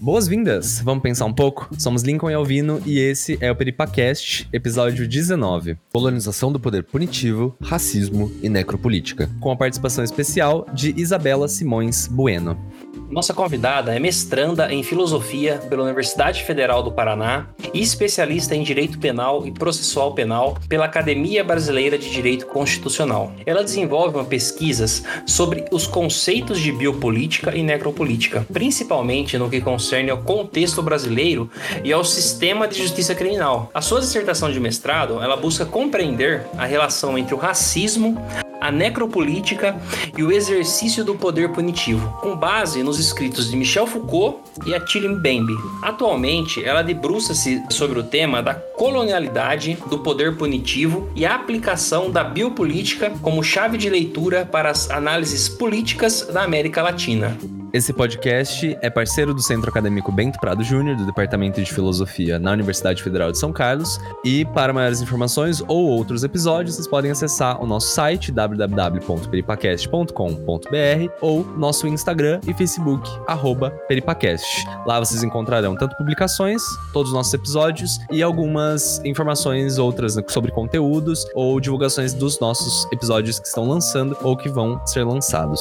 Boas-vindas! Vamos pensar um pouco? Somos Lincoln e Alvino e esse é o Peripacast, episódio 19: Colonização do poder punitivo, racismo e necropolítica, com a participação especial de Isabela Simões Bueno. Nossa convidada é mestranda em filosofia pela Universidade Federal do Paraná e especialista em direito penal e processual penal pela Academia Brasileira de Direito Constitucional. Ela desenvolve pesquisas sobre os conceitos de biopolítica e necropolítica, principalmente no que concerne ao contexto brasileiro e ao sistema de justiça criminal. A sua dissertação de mestrado, ela busca compreender a relação entre o racismo, a necropolítica e o exercício do poder punitivo, com base nos escritos de Michel Foucault e Attila Mbembe. Atualmente, ela debruça-se sobre o tema da colonialidade do poder punitivo e a aplicação da biopolítica como chave de leitura para as análises políticas da América Latina. Esse podcast é parceiro do Centro Acadêmico Bento Prado Júnior, do Departamento de Filosofia na Universidade Federal de São Carlos. E para maiores informações ou outros episódios, vocês podem acessar o nosso site www.peripacast.com.br ou nosso Instagram e Facebook, peripacast. Lá vocês encontrarão tanto publicações, todos os nossos episódios e algumas informações outras sobre conteúdos ou divulgações dos nossos episódios que estão lançando ou que vão ser lançados.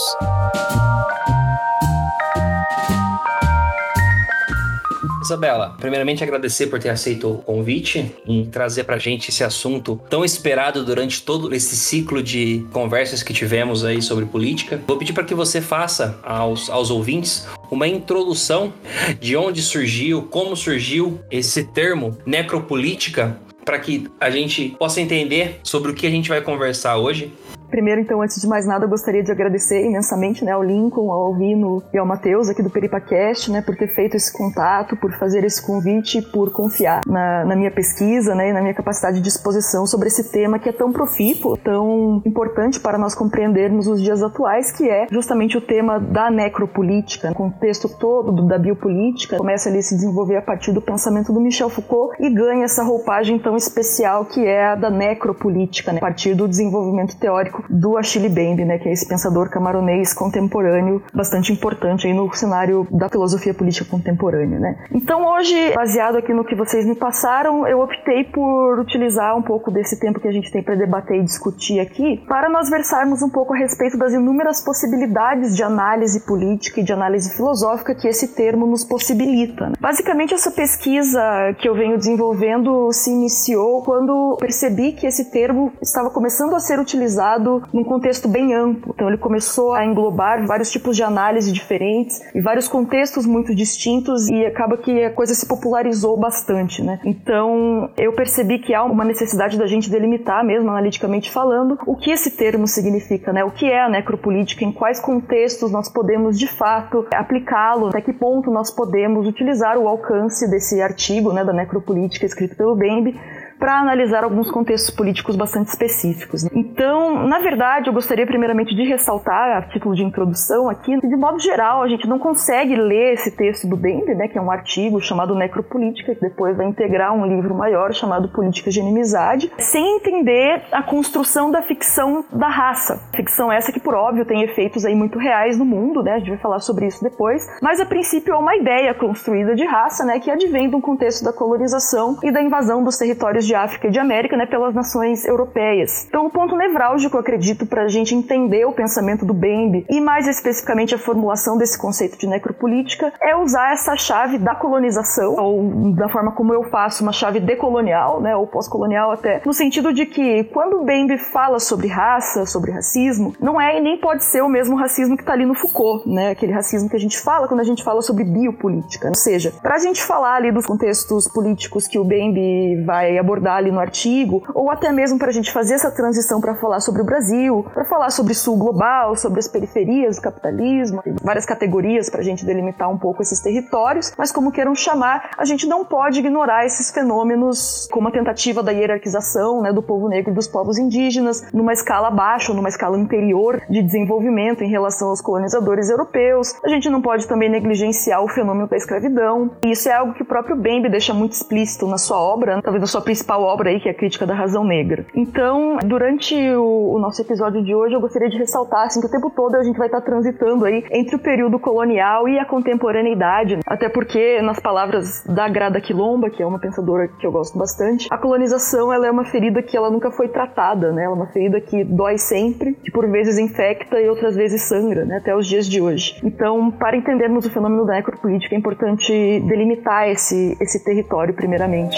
Isabela, primeiramente agradecer por ter aceito o convite e trazer pra gente esse assunto tão esperado durante todo esse ciclo de conversas que tivemos aí sobre política. Vou pedir para que você faça aos, aos ouvintes uma introdução de onde surgiu, como surgiu esse termo necropolítica para que a gente possa entender sobre o que a gente vai conversar hoje. Primeiro, então, antes de mais nada, eu gostaria de agradecer imensamente né, ao Lincoln, ao Alvino e ao Matheus aqui do Peripacast, né, por ter feito esse contato, por fazer esse convite, por confiar na, na minha pesquisa né, e na minha capacidade de exposição sobre esse tema que é tão profícuo, tão importante para nós compreendermos os dias atuais, que é justamente o tema da necropolítica, o contexto todo da biopolítica, começa ali a se desenvolver a partir do pensamento do Michel Foucault e ganha essa roupagem tão especial que é a da necropolítica, né, a partir do desenvolvimento teórico do Achille Mbembe, né, que é esse pensador camaronês contemporâneo bastante importante aí no cenário da filosofia política contemporânea, né. Então hoje, baseado aqui no que vocês me passaram, eu optei por utilizar um pouco desse tempo que a gente tem para debater e discutir aqui, para nós versarmos um pouco a respeito das inúmeras possibilidades de análise política e de análise filosófica que esse termo nos possibilita. Né. Basicamente, essa pesquisa que eu venho desenvolvendo se quando percebi que esse termo estava começando a ser utilizado num contexto bem amplo. Então ele começou a englobar vários tipos de análise diferentes e vários contextos muito distintos e acaba que a coisa se popularizou bastante, né? Então eu percebi que há uma necessidade da gente delimitar mesmo analiticamente falando o que esse termo significa, né? O que é a necropolítica, em quais contextos nós podemos de fato aplicá-lo, até que ponto nós podemos utilizar o alcance desse artigo, né, da necropolítica escrito pelo Bembe para analisar alguns contextos políticos bastante específicos. Né? Então, na verdade, eu gostaria primeiramente de ressaltar, a título de introdução aqui, que de modo geral a gente não consegue ler esse texto do Bembe, né, que é um artigo chamado Necropolítica, que depois vai integrar um livro maior chamado Política de Inimizade, sem entender a construção da ficção da raça. Ficção essa que, por óbvio, tem efeitos aí muito reais no mundo, né, a gente vai falar sobre isso depois, mas a princípio é uma ideia construída de raça, né, que advém de um contexto da colonização e da invasão dos territórios de África e de América, né, pelas nações europeias. Então, o ponto nevrálgico, acredito, para a gente entender o pensamento do Bembe e mais especificamente a formulação desse conceito de necropolítica é usar essa chave da colonização ou da forma como eu faço uma chave decolonial, né, ou pós-colonial até, no sentido de que quando Bembe fala sobre raça, sobre racismo, não é e nem pode ser o mesmo racismo que está ali no Foucault, né, aquele racismo que a gente fala quando a gente fala sobre biopolítica. Ou seja, para a gente falar ali dos contextos políticos que o Bembe vai abordar abordar ali no artigo, ou até mesmo para a gente fazer essa transição para falar sobre o Brasil, para falar sobre sul global, sobre as periferias do capitalismo, várias categorias para a gente delimitar um pouco esses territórios, mas como queiram chamar, a gente não pode ignorar esses fenômenos como a tentativa da hierarquização né, do povo negro e dos povos indígenas, numa escala baixa, numa escala interior de desenvolvimento em relação aos colonizadores europeus. A gente não pode também negligenciar o fenômeno da escravidão. E isso é algo que o próprio Bembe deixa muito explícito na sua obra, talvez na sua principal principal obra aí, que é a Crítica da Razão Negra. Então, durante o, o nosso episódio de hoje, eu gostaria de ressaltar assim, que o tempo todo a gente vai estar transitando aí entre o período colonial e a contemporaneidade, até porque, nas palavras da Grada Quilomba, que é uma pensadora que eu gosto bastante, a colonização ela é uma ferida que ela nunca foi tratada, né? Ela é uma ferida que dói sempre, que por vezes infecta e outras vezes sangra, né? Até os dias de hoje. Então, para entendermos o fenômeno da necropolítica, é importante delimitar esse, esse território primeiramente.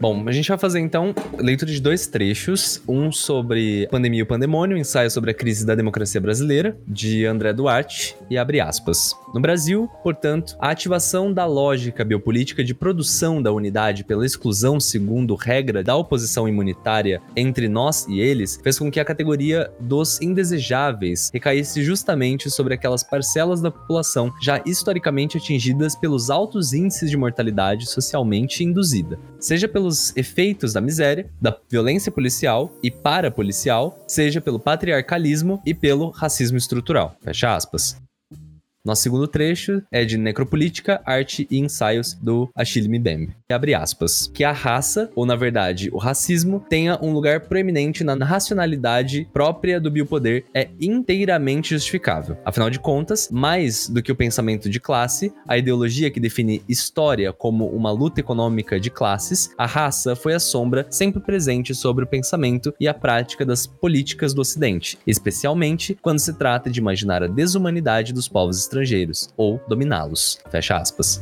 Bom, a gente vai fazer então leitura de dois trechos, um sobre Pandemia e o Pandemônio, um ensaio sobre a crise da democracia brasileira, de André Duarte, e abre aspas. No Brasil, portanto, a ativação da lógica biopolítica de produção da unidade pela exclusão segundo regra da oposição imunitária entre nós e eles fez com que a categoria dos indesejáveis recaísse justamente sobre aquelas parcelas da população já historicamente atingidas pelos altos índices de mortalidade socialmente induzida, seja pelos efeitos da miséria, da violência policial e parapolicial, seja pelo patriarcalismo e pelo racismo estrutural. Fecha aspas. Nosso segundo trecho é de Necropolítica, Arte e Ensaios do Achille Mbembe. Abre aspas. Que a raça, ou na verdade o racismo, tenha um lugar proeminente na racionalidade própria do biopoder é inteiramente justificável. Afinal de contas, mais do que o pensamento de classe, a ideologia que define história como uma luta econômica de classes, a raça foi a sombra sempre presente sobre o pensamento e a prática das políticas do Ocidente, especialmente quando se trata de imaginar a desumanidade dos povos estrangeiros estrangeiros ou dominá-los. Fecha aspas.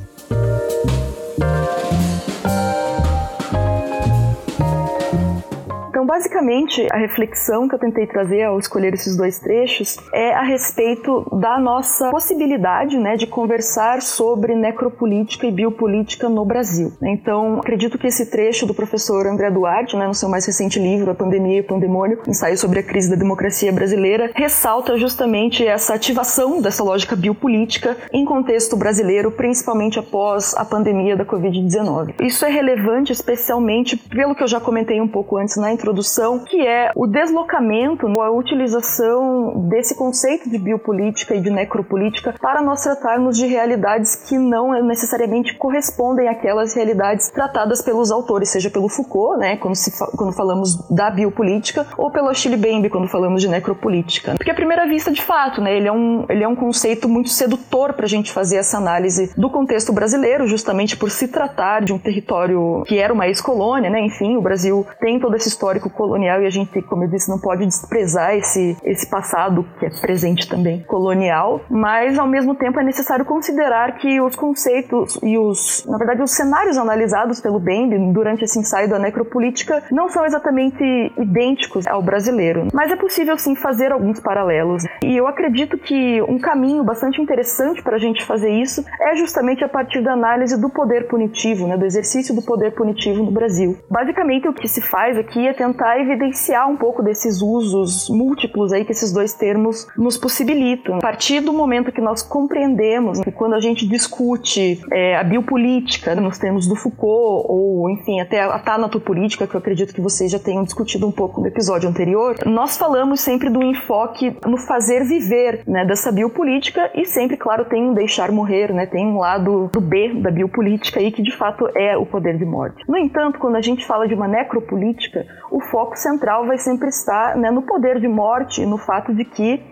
Basicamente, a reflexão que eu tentei trazer ao escolher esses dois trechos é a respeito da nossa possibilidade né, de conversar sobre necropolítica e biopolítica no Brasil. Então, acredito que esse trecho do professor André Duarte, né, no seu mais recente livro, A Pandemia e o Pandemônio, ensaio sobre a crise da democracia brasileira, ressalta justamente essa ativação dessa lógica biopolítica em contexto brasileiro, principalmente após a pandemia da Covid-19. Isso é relevante especialmente pelo que eu já comentei um pouco antes na introdução que é o deslocamento, a utilização desse conceito de biopolítica e de necropolítica para nós tratarmos de realidades que não necessariamente correspondem àquelas realidades tratadas pelos autores, seja pelo Foucault, né, quando, se quando falamos da biopolítica, ou pelo Achille Mbembe, quando falamos de necropolítica. Porque à primeira vista, de fato, né, ele, é um, ele é um conceito muito sedutor para a gente fazer essa análise do contexto brasileiro, justamente por se tratar de um território que era uma ex-colônia, né, enfim, o Brasil tem todo esse histórico colonial e a gente, como eu disse, não pode desprezar esse, esse passado que é presente também colonial, mas ao mesmo tempo é necessário considerar que os conceitos e os, na verdade, os cenários analisados pelo Bembe durante esse ensaio da necropolítica não são exatamente idênticos ao brasileiro, mas é possível sim fazer alguns paralelos. E eu acredito que um caminho bastante interessante para a gente fazer isso é justamente a partir da análise do poder punitivo, né, do exercício do poder punitivo no Brasil. Basicamente, o que se faz aqui é tentar tentar evidenciar um pouco desses usos múltiplos aí que esses dois termos nos possibilitam. A partir do momento que nós compreendemos que quando a gente discute é, a biopolítica nos termos do Foucault, ou enfim, até a tanatopolítica, que eu acredito que vocês já tenham discutido um pouco no episódio anterior, nós falamos sempre do enfoque no fazer viver né, dessa biopolítica e sempre, claro, tem um deixar morrer, né, tem um lado do B da biopolítica aí que de fato é o poder de morte. No entanto, quando a gente fala de uma necropolítica, o foco central vai sempre estar né, no poder de morte, no fato de que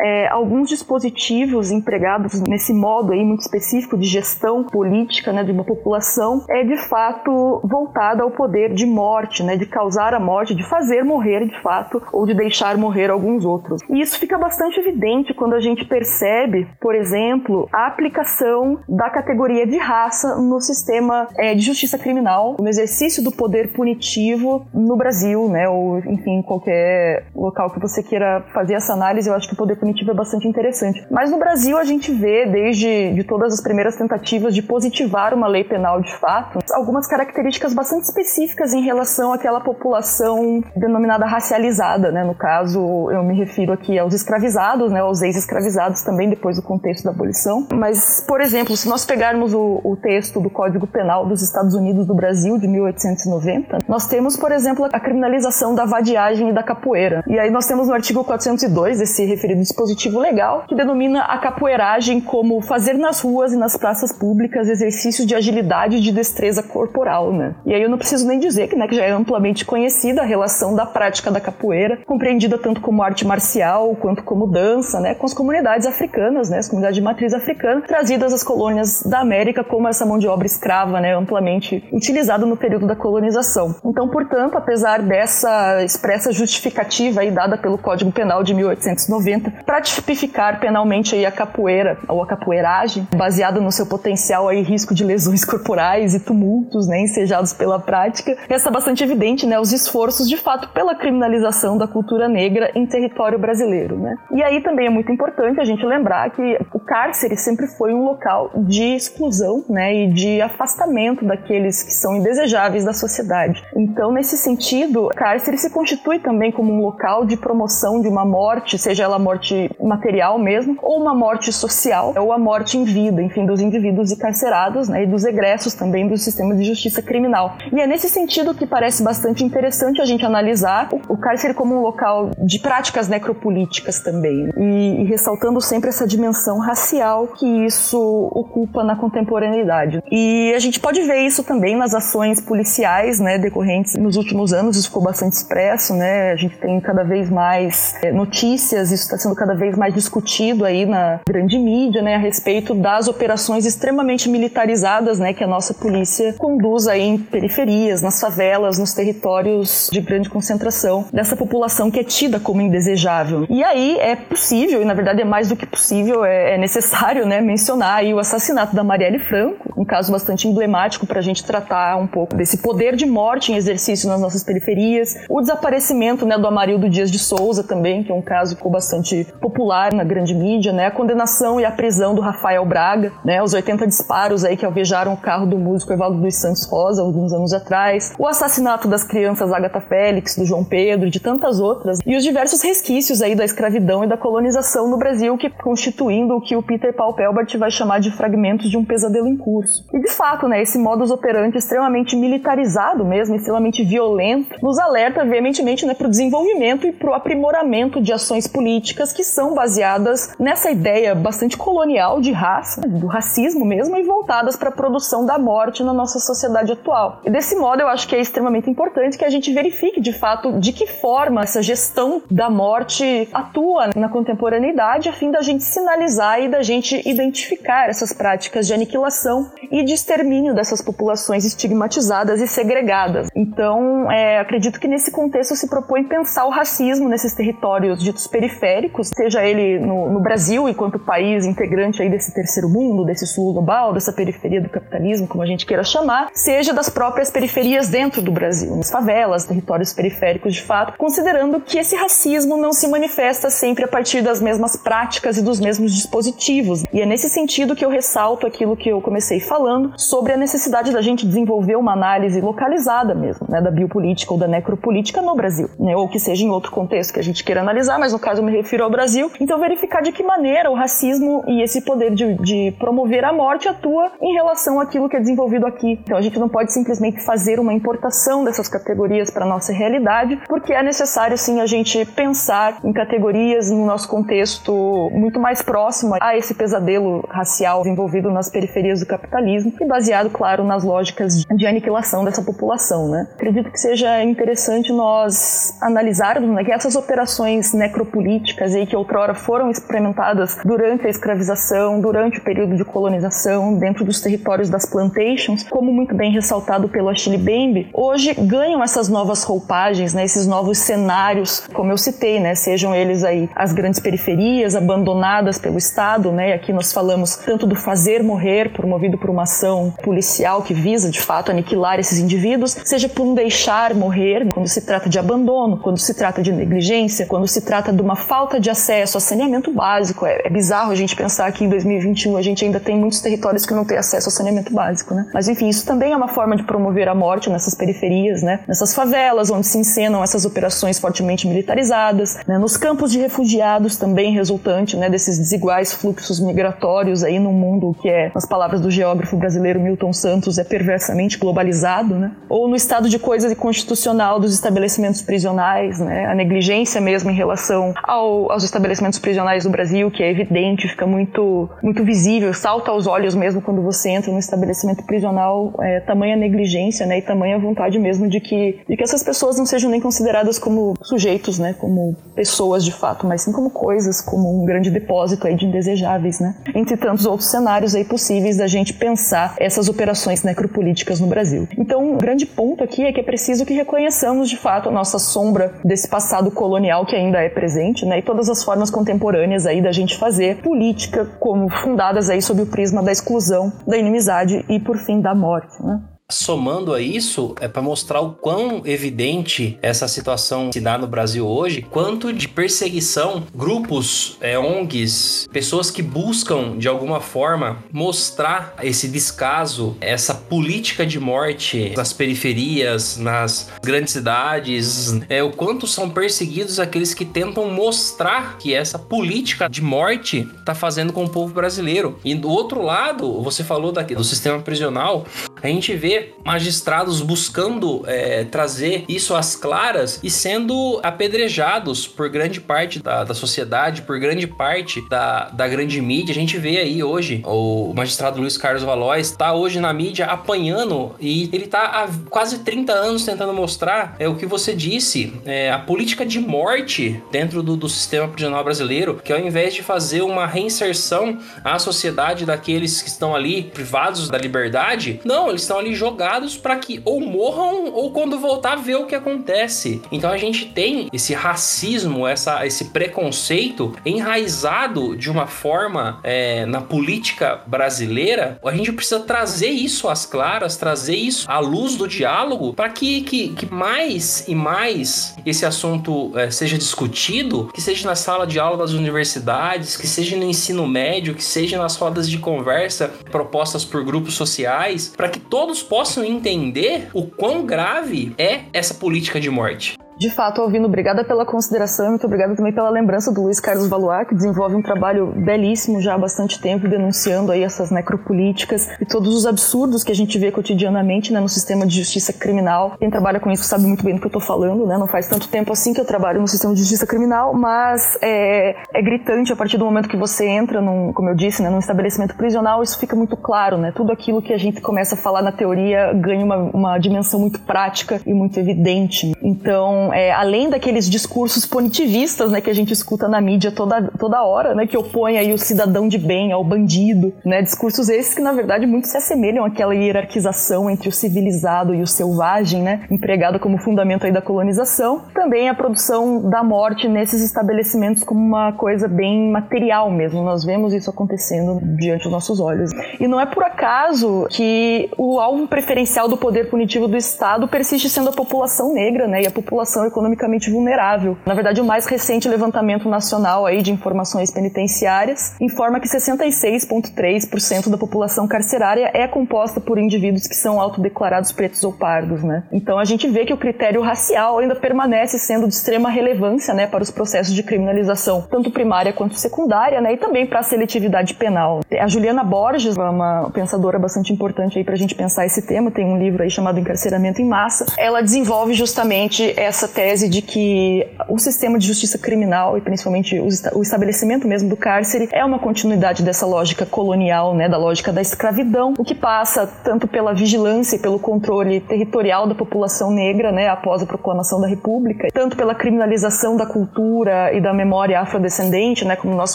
é, alguns dispositivos empregados nesse modo aí muito específico de gestão política né, de uma população é de fato voltada ao poder de morte, né, de causar a morte, de fazer morrer de fato ou de deixar morrer alguns outros. E isso fica bastante evidente quando a gente percebe, por exemplo, a aplicação da categoria de raça no sistema é, de justiça criminal, no exercício do poder punitivo no Brasil, né, ou enfim, qualquer local que você queira fazer essa análise, eu acho que o poder é bastante interessante. Mas no Brasil a gente vê, desde de todas as primeiras tentativas de positivar uma lei penal de fato, algumas características bastante específicas em relação àquela população denominada racializada, né? No caso, eu me refiro aqui aos escravizados, né? Aos ex-escravizados também depois do contexto da abolição. Mas, por exemplo, se nós pegarmos o, o texto do Código Penal dos Estados Unidos do Brasil de 1890, nós temos, por exemplo, a criminalização da vadiagem e da capoeira. E aí nós temos no artigo 402 esse referido dispositivo legal que denomina a capoeiragem como fazer nas ruas e nas praças públicas exercícios de agilidade e de destreza corporal, né? E aí eu não preciso nem dizer que, né, que já é amplamente conhecida a relação da prática da capoeira, compreendida tanto como arte marcial quanto como dança, né, com as comunidades africanas, né, as comunidades de matriz africana, trazidas às colônias da América como essa mão de obra escrava, né, amplamente utilizada no período da colonização. Então, portanto, apesar dessa expressa justificativa aí dada pelo Código Penal de 1890 para tipificar penalmente aí a capoeira ou a capoeiragem, baseada no seu potencial aí risco de lesões corporais e tumultos, né, ensejados pela prática, resta bastante evidente, né, os esforços de fato pela criminalização da cultura negra em território brasileiro, né? E aí também é muito importante a gente lembrar que o cárcere sempre foi um local de exclusão, né, e de afastamento daqueles que são indesejáveis da sociedade. Então, nesse sentido, o cárcere se constitui também como um local de promoção de uma morte, seja ela morte material mesmo, ou uma morte social, ou a morte em vida, enfim, dos indivíduos encarcerados, né, e dos egressos também do sistema de justiça criminal. E é nesse sentido que parece bastante interessante a gente analisar o cárcere como um local de práticas necropolíticas também, e, e ressaltando sempre essa dimensão racial que isso ocupa na contemporaneidade. E a gente pode ver isso também nas ações policiais, né, decorrentes nos últimos anos, isso ficou bastante expresso, né, a gente tem cada vez mais é, notícias, isso está sendo cada vez mais discutido aí na grande mídia, né, a respeito das operações extremamente militarizadas, né, que a nossa polícia conduz aí em periferias, nas favelas, nos territórios de grande concentração dessa população que é tida como indesejável. E aí é possível, e na verdade é mais do que possível, é, é necessário, né, mencionar aí o assassinato da Marielle Franco, um caso bastante emblemático para a gente tratar um pouco desse poder de morte em exercício nas nossas periferias, o desaparecimento, né, do Amarildo Dias de Souza também, que é um caso que ficou bastante popular na grande mídia, né, a condenação e a prisão do Rafael Braga, né, os 80 disparos aí que alvejaram o carro do músico Evaldo dos Santos Rosa alguns anos atrás, o assassinato das crianças Agatha Félix, do João Pedro, de tantas outras, e os diversos resquícios aí da escravidão e da colonização no Brasil que constituindo o que o Peter Paul Pelbart vai chamar de fragmentos de um pesadelo em curso. E de fato, né, esse modus operandi extremamente militarizado mesmo, extremamente violento, nos alerta veementemente né, para o desenvolvimento e para o aprimoramento de ações políticas que são baseadas nessa ideia bastante colonial de raça, do racismo mesmo, e voltadas para a produção da morte na nossa sociedade atual. E desse modo, eu acho que é extremamente importante que a gente verifique de fato de que forma essa gestão da morte atua na contemporaneidade, a fim da gente sinalizar e da gente identificar essas práticas de aniquilação e de extermínio dessas populações estigmatizadas e segregadas. Então, é, acredito que nesse contexto se propõe pensar o racismo nesses territórios ditos periféricos, seja ele no, no Brasil enquanto país integrante aí desse terceiro mundo, desse sul global, dessa periferia do capitalismo, como a gente queira chamar, seja das próprias periferias dentro do Brasil, nas favelas, territórios periféricos de fato, considerando que esse racismo não se manifesta sempre a partir das mesmas práticas e dos mesmos dispositivos. E é nesse sentido que eu ressalto aquilo que eu comecei falando sobre a necessidade da gente desenvolver uma análise localizada mesmo, né, da biopolítica ou da necropolítica no Brasil, né, ou que seja em outro contexto que a gente queira analisar, mas no caso eu me refiro ao Brasil. Então verificar de que maneira o racismo e esse poder de, de promover a morte atua em relação àquilo que é desenvolvido aqui. Então a gente não pode simplesmente fazer uma importação dessas categorias para nossa realidade, porque é necessário sim a gente pensar em categorias no nosso contexto muito mais próximo a esse pesadelo racial desenvolvido nas periferias do capitalismo e baseado, claro, nas lógicas de aniquilação dessa população, né? Acredito que seja interessante nós analisarmos né, que essas operações necropolíticas aí que outrora foram experimentadas durante a escravização, durante o período de colonização, dentro dos territórios das plantations, como muito bem ressaltado pelo Achille Bembe, hoje ganham essas novas roupagens, né, esses novos cenários, como eu citei, né, sejam eles aí as grandes periferias abandonadas pelo Estado, né, e aqui nós falamos tanto do fazer morrer, promovido por uma ação policial que visa de fato aniquilar esses indivíduos, seja por um deixar morrer, quando se trata de abandono, quando se trata de negligência, quando se trata de uma falta de acesso a saneamento básico. É, é bizarro a gente pensar que em 2021 a gente ainda tem muitos territórios que não têm acesso ao saneamento básico, né? Mas enfim, isso também é uma forma de promover a morte nessas periferias, né? Nessas favelas onde se encenam essas operações fortemente militarizadas, né? nos campos de refugiados também resultante, né, desses desiguais fluxos migratórios aí no mundo que é, nas palavras do geógrafo brasileiro Milton Santos, é perversamente globalizado, né? Ou no estado de coisa constitucional dos estabelecimentos prisionais, né? A negligência mesmo em relação ao, aos os estabelecimentos prisionais do Brasil, que é evidente, fica muito, muito visível, salta aos olhos mesmo quando você entra no estabelecimento prisional, é, tamanha negligência, né, e tamanha vontade mesmo de que, de que essas pessoas não sejam nem consideradas como sujeitos, né, como pessoas de fato, mas sim como coisas, como um grande depósito aí de indesejáveis, né, entre tantos outros cenários aí possíveis da gente pensar essas operações necropolíticas no Brasil. Então, um grande ponto aqui é que é preciso que reconheçamos de fato a nossa sombra desse passado colonial que ainda é presente, né, e todas as formas contemporâneas aí da gente fazer política como fundadas aí sob o prisma da exclusão, da inimizade e por fim da morte, né? Somando a isso, é para mostrar o quão evidente essa situação se dá no Brasil hoje, quanto de perseguição, grupos, é, ONGs, pessoas que buscam de alguma forma mostrar esse descaso, essa política de morte nas periferias, nas grandes cidades, é o quanto são perseguidos aqueles que tentam mostrar que essa política de morte está fazendo com o povo brasileiro. E do outro lado, você falou daqui, do sistema prisional, a gente vê magistrados buscando é, trazer isso às claras e sendo apedrejados por grande parte da, da sociedade, por grande parte da, da grande mídia. A gente vê aí hoje o magistrado Luiz Carlos Valois está hoje na mídia apanhando e ele está há quase 30 anos tentando mostrar é, o que você disse, é, a política de morte dentro do, do sistema prisional brasileiro, que ao invés de fazer uma reinserção à sociedade daqueles que estão ali privados da liberdade, não, eles estão ali jogados para que ou morram ou quando voltar ver o que acontece. Então a gente tem esse racismo, essa, esse preconceito enraizado de uma forma é, na política brasileira. A gente precisa trazer isso às claras, trazer isso à luz do diálogo para que, que, que, mais e mais esse assunto é, seja discutido, que seja na sala de aula das universidades, que seja no ensino médio, que seja nas rodas de conversa propostas por grupos sociais, para que todos possam entender o quão grave é essa política de morte. De fato, ouvindo, obrigada pela consideração e muito obrigada também pela lembrança do Luiz Carlos Valois, que desenvolve um trabalho belíssimo já há bastante tempo, denunciando aí essas necropolíticas e todos os absurdos que a gente vê cotidianamente né, no sistema de justiça criminal. Quem trabalha com isso sabe muito bem do que eu estou falando, né? Não faz tanto tempo assim que eu trabalho no sistema de justiça criminal, mas é, é gritante a partir do momento que você entra, num, como eu disse, né, num estabelecimento prisional, isso fica muito claro, né? Tudo aquilo que a gente começa a falar na teoria ganha uma, uma dimensão muito prática e muito evidente. Então, é, além daqueles discursos punitivistas, né, que a gente escuta na mídia toda, toda hora, né, que opõem aí o cidadão de bem ao bandido, né, discursos esses que na verdade muito se assemelham àquela hierarquização entre o civilizado e o selvagem, né, empregado como fundamento aí da colonização. Também a produção da morte nesses estabelecimentos como uma coisa bem material mesmo. Nós vemos isso acontecendo diante dos nossos olhos. E não é por acaso que o alvo preferencial do poder punitivo do Estado persiste sendo a população negra, né, e a população população economicamente vulnerável. Na verdade, o mais recente levantamento nacional aí de informações penitenciárias informa que 66,3% da população carcerária é composta por indivíduos que são autodeclarados pretos ou pardos, né? Então a gente vê que o critério racial ainda permanece sendo de extrema relevância, né, para os processos de criminalização, tanto primária quanto secundária, né, e também para a seletividade penal. A Juliana Borges, uma pensadora bastante importante aí para a gente pensar esse tema, tem um livro aí chamado Encarceramento em Massa. Ela desenvolve justamente essa essa tese de que o sistema de justiça criminal e principalmente o estabelecimento mesmo do cárcere é uma continuidade dessa lógica colonial, né, da lógica da escravidão, o que passa tanto pela vigilância e pelo controle territorial da população negra, né, após a proclamação da República, tanto pela criminalização da cultura e da memória afrodescendente, né, como nós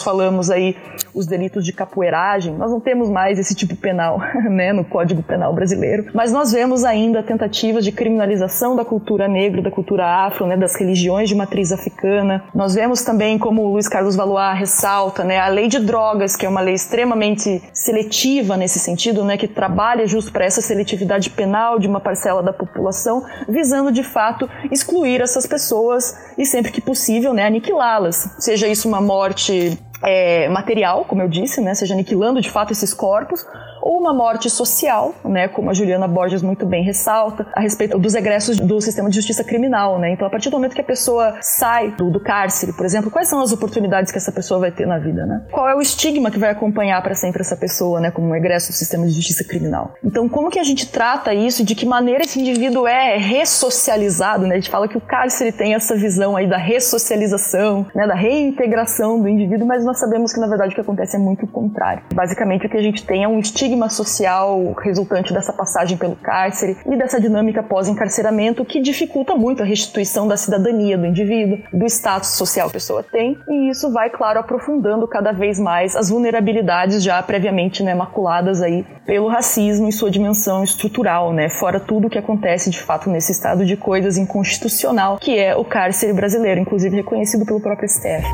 falamos aí, os delitos de capoeiragem. Nós não temos mais esse tipo penal, né, no Código Penal brasileiro, mas nós vemos ainda tentativas de criminalização da cultura negra, da cultura afro, né, das religiões de matriz africana. Nós vemos também, como o Luiz Carlos Valois ressalta, né, a lei de drogas, que é uma lei extremamente seletiva nesse sentido, né, que trabalha justo para essa seletividade penal de uma parcela da população, visando de fato excluir essas pessoas e sempre que possível, né, aniquilá-las. Seja isso uma morte é, material, como eu disse, né, seja aniquilando de fato esses corpos, ou uma morte social, né, como a Juliana Borges muito bem ressalta, a respeito dos egressos do sistema de justiça criminal, né? Então, a partir do momento que a pessoa sai do, do cárcere, por exemplo, quais são as oportunidades que essa pessoa vai ter na vida, né? Qual é o estigma que vai acompanhar para sempre essa pessoa, né, como um egresso do sistema de justiça criminal? Então, como que a gente trata isso? De que maneira esse indivíduo é ressocializado, né? A gente fala que o cárcere tem essa visão aí da ressocialização, né, da reintegração do indivíduo, mas nós sabemos que na verdade o que acontece é muito o contrário. Basicamente, o que a gente tem é um estigma social resultante dessa passagem pelo cárcere e dessa dinâmica pós-encarceramento que dificulta muito a restituição da cidadania do indivíduo, do status social que a pessoa tem, e isso vai, claro, aprofundando cada vez mais as vulnerabilidades já previamente né, maculadas aí pelo racismo em sua dimensão estrutural, né, fora tudo o que acontece de fato nesse estado de coisas inconstitucional que é o cárcere brasileiro, inclusive reconhecido pelo próprio STF.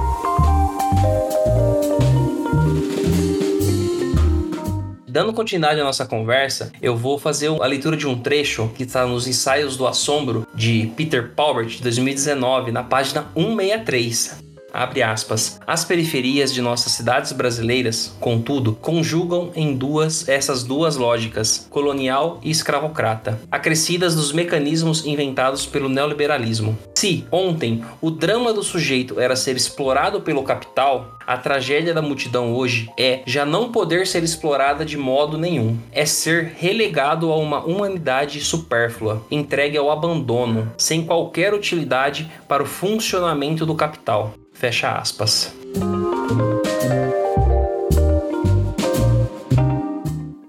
Dando continuidade à nossa conversa, eu vou fazer a leitura de um trecho que está nos Ensaios do Assombro de Peter Paubert, de 2019, na página 163 abre aspas, as periferias de nossas cidades brasileiras, contudo, conjugam em duas essas duas lógicas, colonial e escravocrata, acrescidas dos mecanismos inventados pelo neoliberalismo. Se, ontem, o drama do sujeito era ser explorado pelo capital, a tragédia da multidão hoje é já não poder ser explorada de modo nenhum. É ser relegado a uma humanidade supérflua, entregue ao abandono, sem qualquer utilidade para o funcionamento do capital. Fecha aspas.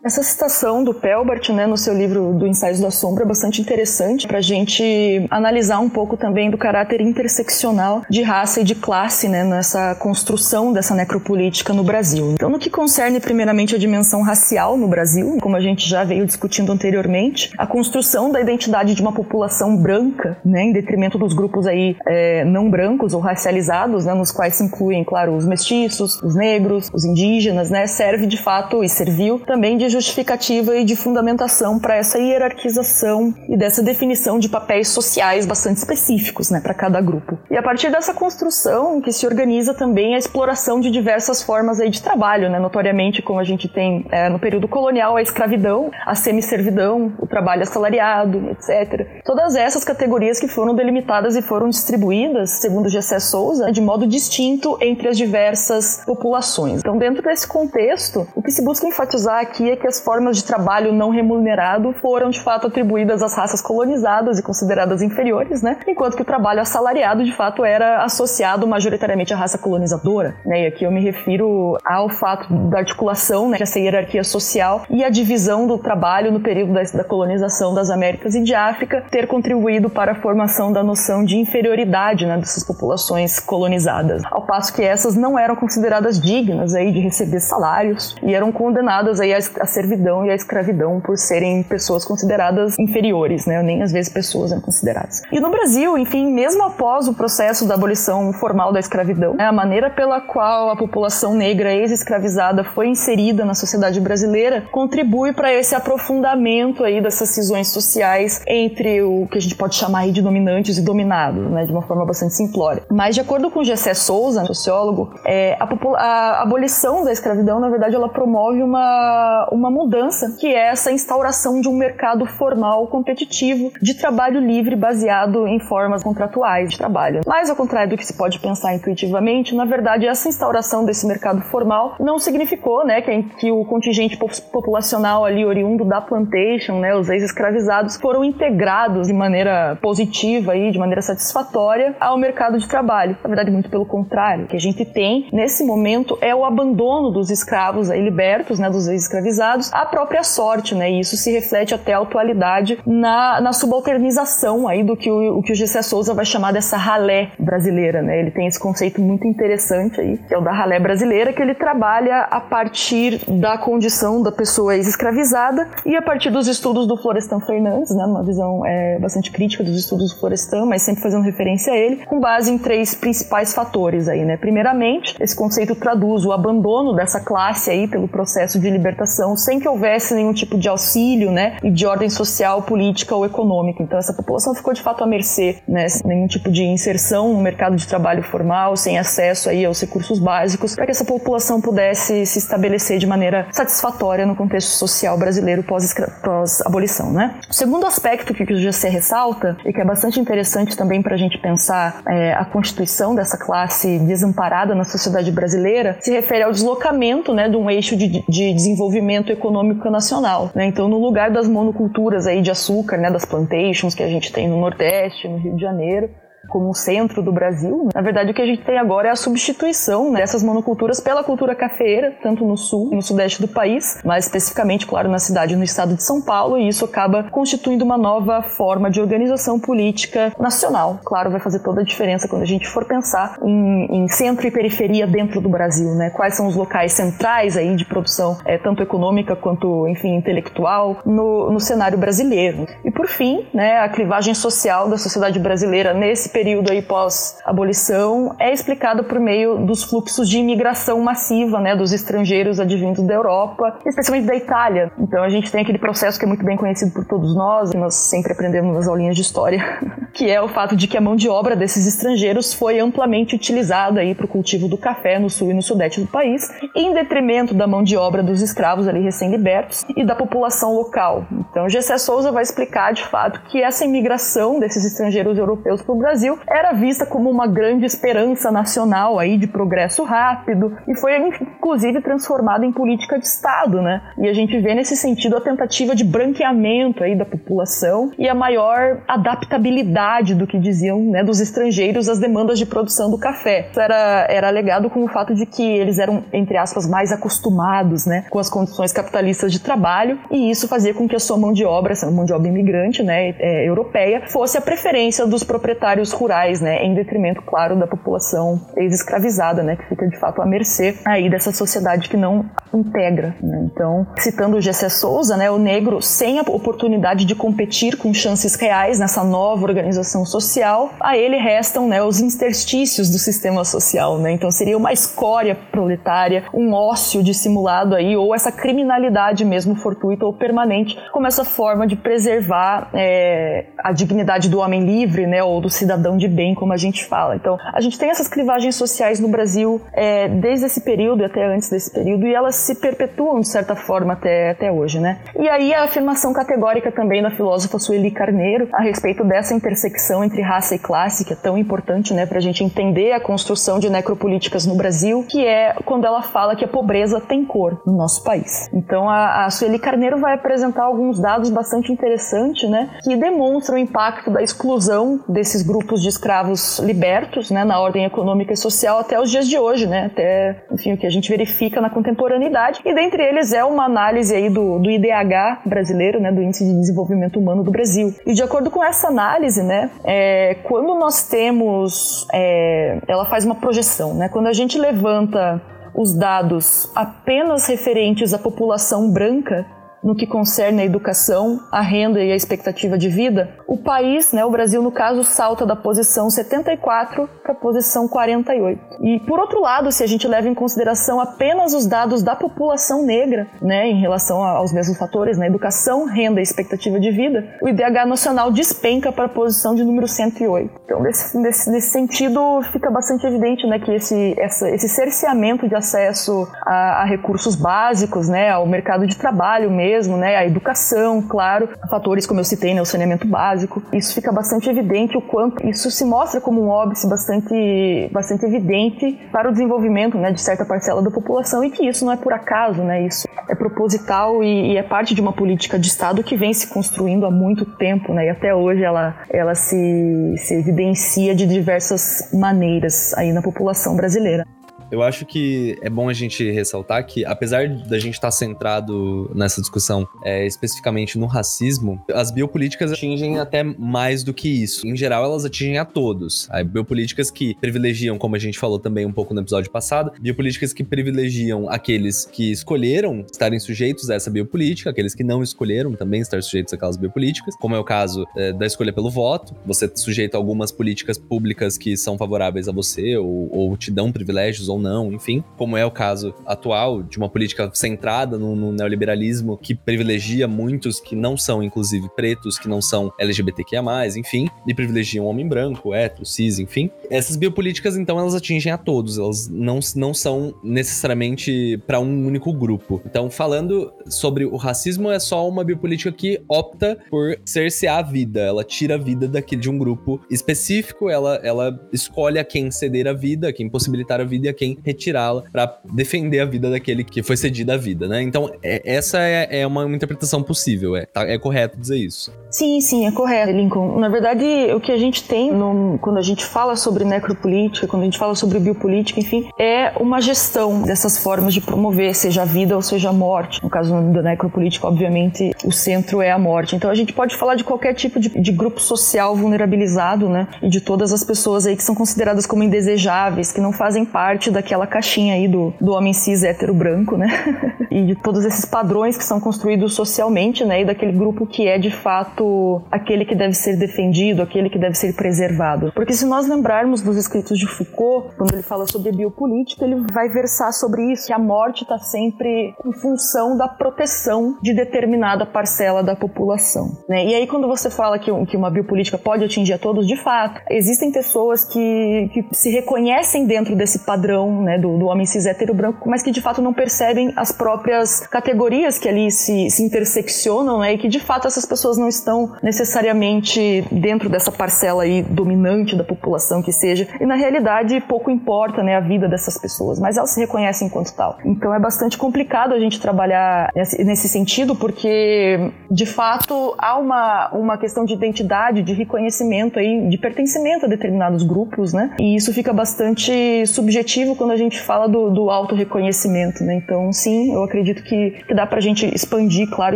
Essa citação do Pelbart, né, no seu livro do Ensaios da Sombra, é bastante interessante para a gente analisar um pouco também do caráter interseccional de raça e de classe né, nessa construção dessa necropolítica no Brasil. Então, no que concerne primeiramente a dimensão racial no Brasil, como a gente já veio discutindo anteriormente, a construção da identidade de uma população branca, né, em detrimento dos grupos aí é, não brancos ou racializados, né, nos quais se incluem, claro, os mestiços, os negros, os indígenas, né, serve de fato e serviu também de justificativa e de fundamentação para essa hierarquização e dessa definição de papéis sociais bastante específicos né, para cada grupo. E a partir dessa construção que se organiza também a exploração de diversas formas aí de trabalho, né, notoriamente como a gente tem é, no período colonial a escravidão, a semi-servidão, o trabalho assalariado, etc. Todas essas categorias que foram delimitadas e foram distribuídas, segundo Gessé Souza, de modo distinto entre as diversas populações. Então, dentro desse contexto, o que se busca enfatizar aqui é que as formas de trabalho não remunerado foram de fato atribuídas às raças colonizadas e consideradas inferiores, né? Enquanto que o trabalho assalariado de fato era associado majoritariamente à raça colonizadora, né? E aqui eu me refiro ao fato da articulação, né, essa hierarquia social e a divisão do trabalho no período da, colonização das Américas e de África ter contribuído para a formação da noção de inferioridade, né, dessas populações colonizadas, ao passo que essas não eram consideradas dignas aí de receber salários e eram condenadas aí a servidão e a escravidão por serem pessoas consideradas inferiores, né? Nem às vezes pessoas eram consideradas. E no Brasil, enfim, mesmo após o processo da abolição formal da escravidão, né, a maneira pela qual a população negra ex-escravizada foi inserida na sociedade brasileira contribui para esse aprofundamento aí dessas cisões sociais entre o que a gente pode chamar aí de dominantes e dominados, né, de uma forma bastante simplória. Mas de acordo com Gessé Souza, sociólogo, é, a, a abolição da escravidão, na verdade, ela promove uma, uma mudança, que é essa instauração de um mercado formal competitivo de trabalho livre baseado em formas contratuais de trabalho. Mas ao contrário do que se pode pensar intuitivamente, na verdade essa instauração desse mercado formal não significou, né, que, que o contingente populacional ali oriundo da plantation, né, os ex-escravizados foram integrados de maneira positiva e de maneira satisfatória ao mercado de trabalho. Na verdade, muito pelo contrário, o que a gente tem nesse momento é o abandono dos escravos aí libertos, né, dos ex-escravizados à própria sorte, né? E isso se reflete até a atualidade na, na subalternização aí do que o, o que o Gessé Souza vai chamar dessa ralé brasileira, né? Ele tem esse conceito muito interessante aí, que é o da ralé brasileira, que ele trabalha a partir da condição da pessoa ex-escravizada e a partir dos estudos do Florestan Fernandes, né? Uma visão é, bastante crítica dos estudos do Florestan, mas sempre fazendo referência a ele, com base em três principais fatores aí, né? Primeiramente, esse conceito traduz o abandono dessa classe aí pelo processo de libertação sem que houvesse nenhum tipo de auxílio, né, e de ordem social, política ou econômica. Então essa população ficou de fato à mercê, né, sem nenhum tipo de inserção no mercado de trabalho formal, sem acesso aí aos recursos básicos, para que essa população pudesse se estabelecer de maneira satisfatória no contexto social brasileiro pós-abolição, né? O segundo aspecto que o GC ressalta e que é bastante interessante também para a gente pensar é, a constituição dessa classe desamparada na sociedade brasileira se refere ao deslocamento, né, de um eixo de, de desenvolvimento econômico nacional, né? Então, no lugar das monoculturas aí de açúcar, né, das plantations que a gente tem no Nordeste, no Rio de Janeiro, como o centro do Brasil. Né? Na verdade, o que a gente tem agora é a substituição né, dessas monoculturas pela cultura cafeeira, tanto no sul e no sudeste do país, mais especificamente, claro, na cidade no estado de São Paulo, e isso acaba constituindo uma nova forma de organização política nacional. Claro, vai fazer toda a diferença quando a gente for pensar em, em centro e periferia dentro do Brasil, né? Quais são os locais centrais aí de produção, é, tanto econômica quanto, enfim, intelectual, no, no cenário brasileiro. E por fim, né, a clivagem social da sociedade brasileira nesse período aí pós-abolição é explicado por meio dos fluxos de imigração massiva, né, dos estrangeiros advindos da Europa, especialmente da Itália. Então a gente tem aquele processo que é muito bem conhecido por todos nós, que nós sempre aprendemos nas aulinhas de história, que é o fato de que a mão de obra desses estrangeiros foi amplamente utilizada aí para o cultivo do café no sul e no sudeste do país, em detrimento da mão de obra dos escravos ali recém-libertos e da população local. Então Gessé Souza vai explicar de fato que essa imigração desses estrangeiros europeus para o Brasil Brasil era vista como uma grande esperança nacional aí de progresso rápido e foi inclusive transformada em política de Estado, né? E a gente vê nesse sentido a tentativa de branqueamento aí da população e a maior adaptabilidade do que diziam, né, dos estrangeiros às demandas de produção do café. Isso era, era alegado com o fato de que eles eram, entre aspas, mais acostumados, né, com as condições capitalistas de trabalho e isso fazia com que a sua mão de obra, essa mão de obra imigrante, né, é, europeia, fosse a preferência dos proprietários rurais, né, em detrimento, claro, da população ex-escravizada, né, que fica de fato à mercê aí dessa sociedade que não integra. Né? Então, citando o Gessé Souza, né, o negro sem a oportunidade de competir com chances reais nessa nova organização social, a ele restam, né, os interstícios do sistema social, né? Então seria uma escória proletária, um ócio dissimulado aí, ou essa criminalidade mesmo fortuita ou permanente, como essa forma de preservar é, a dignidade do homem livre, né, ou do cidadão cidadão de bem, como a gente fala. Então, a gente tem essas clivagens sociais no Brasil é, desde esse período até antes desse período, e elas se perpetuam, de certa forma, até, até hoje, né? E aí a afirmação categórica também da filósofa Sueli Carneiro a respeito dessa intersecção entre raça e classe, que é tão importante, né, pra gente entender a construção de necropolíticas no Brasil, que é quando ela fala que a pobreza tem cor no nosso país. Então, a, a Sueli Carneiro vai apresentar alguns dados bastante interessantes, né, que demonstram o impacto da exclusão desses grupos de escravos libertos, né, na ordem econômica e social até os dias de hoje, né, até, enfim, o que a gente verifica na contemporaneidade. E dentre eles é uma análise aí do, do IDH brasileiro, né, do Índice de Desenvolvimento Humano do Brasil. E de acordo com essa análise, né, é, quando nós temos, é, ela faz uma projeção, né, quando a gente levanta os dados apenas referentes à população branca, no que concerne a educação, a renda e a expectativa de vida, o país, né, o Brasil no caso, salta da posição 74 para a posição 48. E por outro lado, se a gente leva em consideração apenas os dados da população negra, né, em relação aos mesmos fatores, né, educação, renda e expectativa de vida, o IDH nacional despenca para a posição de número 108. Então, nesse, nesse, nesse sentido, fica bastante evidente, né, que esse, essa, esse cerceamento de acesso a, a recursos básicos, né, ao mercado de trabalho mesmo, mesmo, né? A educação, claro, fatores como eu citei, né? O saneamento básico. Isso fica bastante evidente o quanto isso se mostra como um óbice bastante, bastante evidente para o desenvolvimento, né? De certa parcela da população e que isso não é por acaso, né? Isso é proposital e, e é parte de uma política de Estado que vem se construindo há muito tempo, né? E até hoje ela, ela se, se evidencia de diversas maneiras aí na população brasileira. Eu acho que é bom a gente ressaltar que, apesar da gente estar tá centrado nessa discussão é, especificamente no racismo, as biopolíticas atingem até mais do que isso. Em geral, elas atingem a todos. Há biopolíticas que privilegiam, como a gente falou também um pouco no episódio passado, biopolíticas que privilegiam aqueles que escolheram estarem sujeitos a essa biopolítica, aqueles que não escolheram também estar sujeitos àquelas biopolíticas, como é o caso é, da escolha pelo voto. Você sujeita algumas políticas públicas que são favoráveis a você ou, ou te dão privilégios ou ou não, enfim, como é o caso atual de uma política centrada no, no neoliberalismo que privilegia muitos que não são, inclusive, pretos, que não são LGBTQIA+, enfim, e privilegiam o homem branco, hétero, cis, enfim. Essas biopolíticas, então, elas atingem a todos, elas não, não são necessariamente para um único grupo. Então, falando sobre o racismo, é só uma biopolítica que opta por cercear a vida, ela tira a vida daquele de um grupo específico, ela, ela escolhe a quem ceder a vida, a quem possibilitar a vida e a quem retirá-la para defender a vida daquele que foi cedida a vida, né? Então, é, essa é, é uma interpretação possível, é, tá, é correto dizer isso. Sim, sim, é correto, Lincoln. Na verdade, o que a gente tem no, quando a gente fala sobre necropolítica, quando a gente fala sobre biopolítica, enfim, é uma gestão dessas formas de promover, seja a vida ou seja a morte. No caso da necropolítica, obviamente, o centro é a morte. Então, a gente pode falar de qualquer tipo de, de grupo social vulnerabilizado, né? E de todas as pessoas aí que são consideradas como indesejáveis, que não fazem parte daquela caixinha aí do, do homem cis hétero branco, né? e de todos esses padrões que são construídos socialmente, né? E daquele grupo que é de fato aquele que deve ser defendido, aquele que deve ser preservado. Porque se nós lembrarmos dos escritos de Foucault, quando ele fala sobre biopolítica, ele vai versar sobre isso, que a morte está sempre em função da proteção de determinada parcela da população. Né? E aí, quando você fala que, que uma biopolítica pode atingir a todos, de fato, existem pessoas que, que se reconhecem dentro desse padrão né, do, do homem cis hétero branco, mas que de fato não percebem as próprias categorias que ali se, se interseccionam né, e que de fato essas pessoas não estão necessariamente dentro dessa parcela aí dominante da população que seja. E na realidade pouco importa né, a vida dessas pessoas, mas elas se reconhecem enquanto tal. Então é bastante complicado a gente trabalhar nesse sentido, porque de fato há uma, uma questão de identidade, de reconhecimento aí, de pertencimento a determinados grupos, né? E isso fica bastante subjetivo quando a gente fala do, do auto-reconhecimento, né? Então, sim, eu acredito que, que dá pra gente expandir, claro,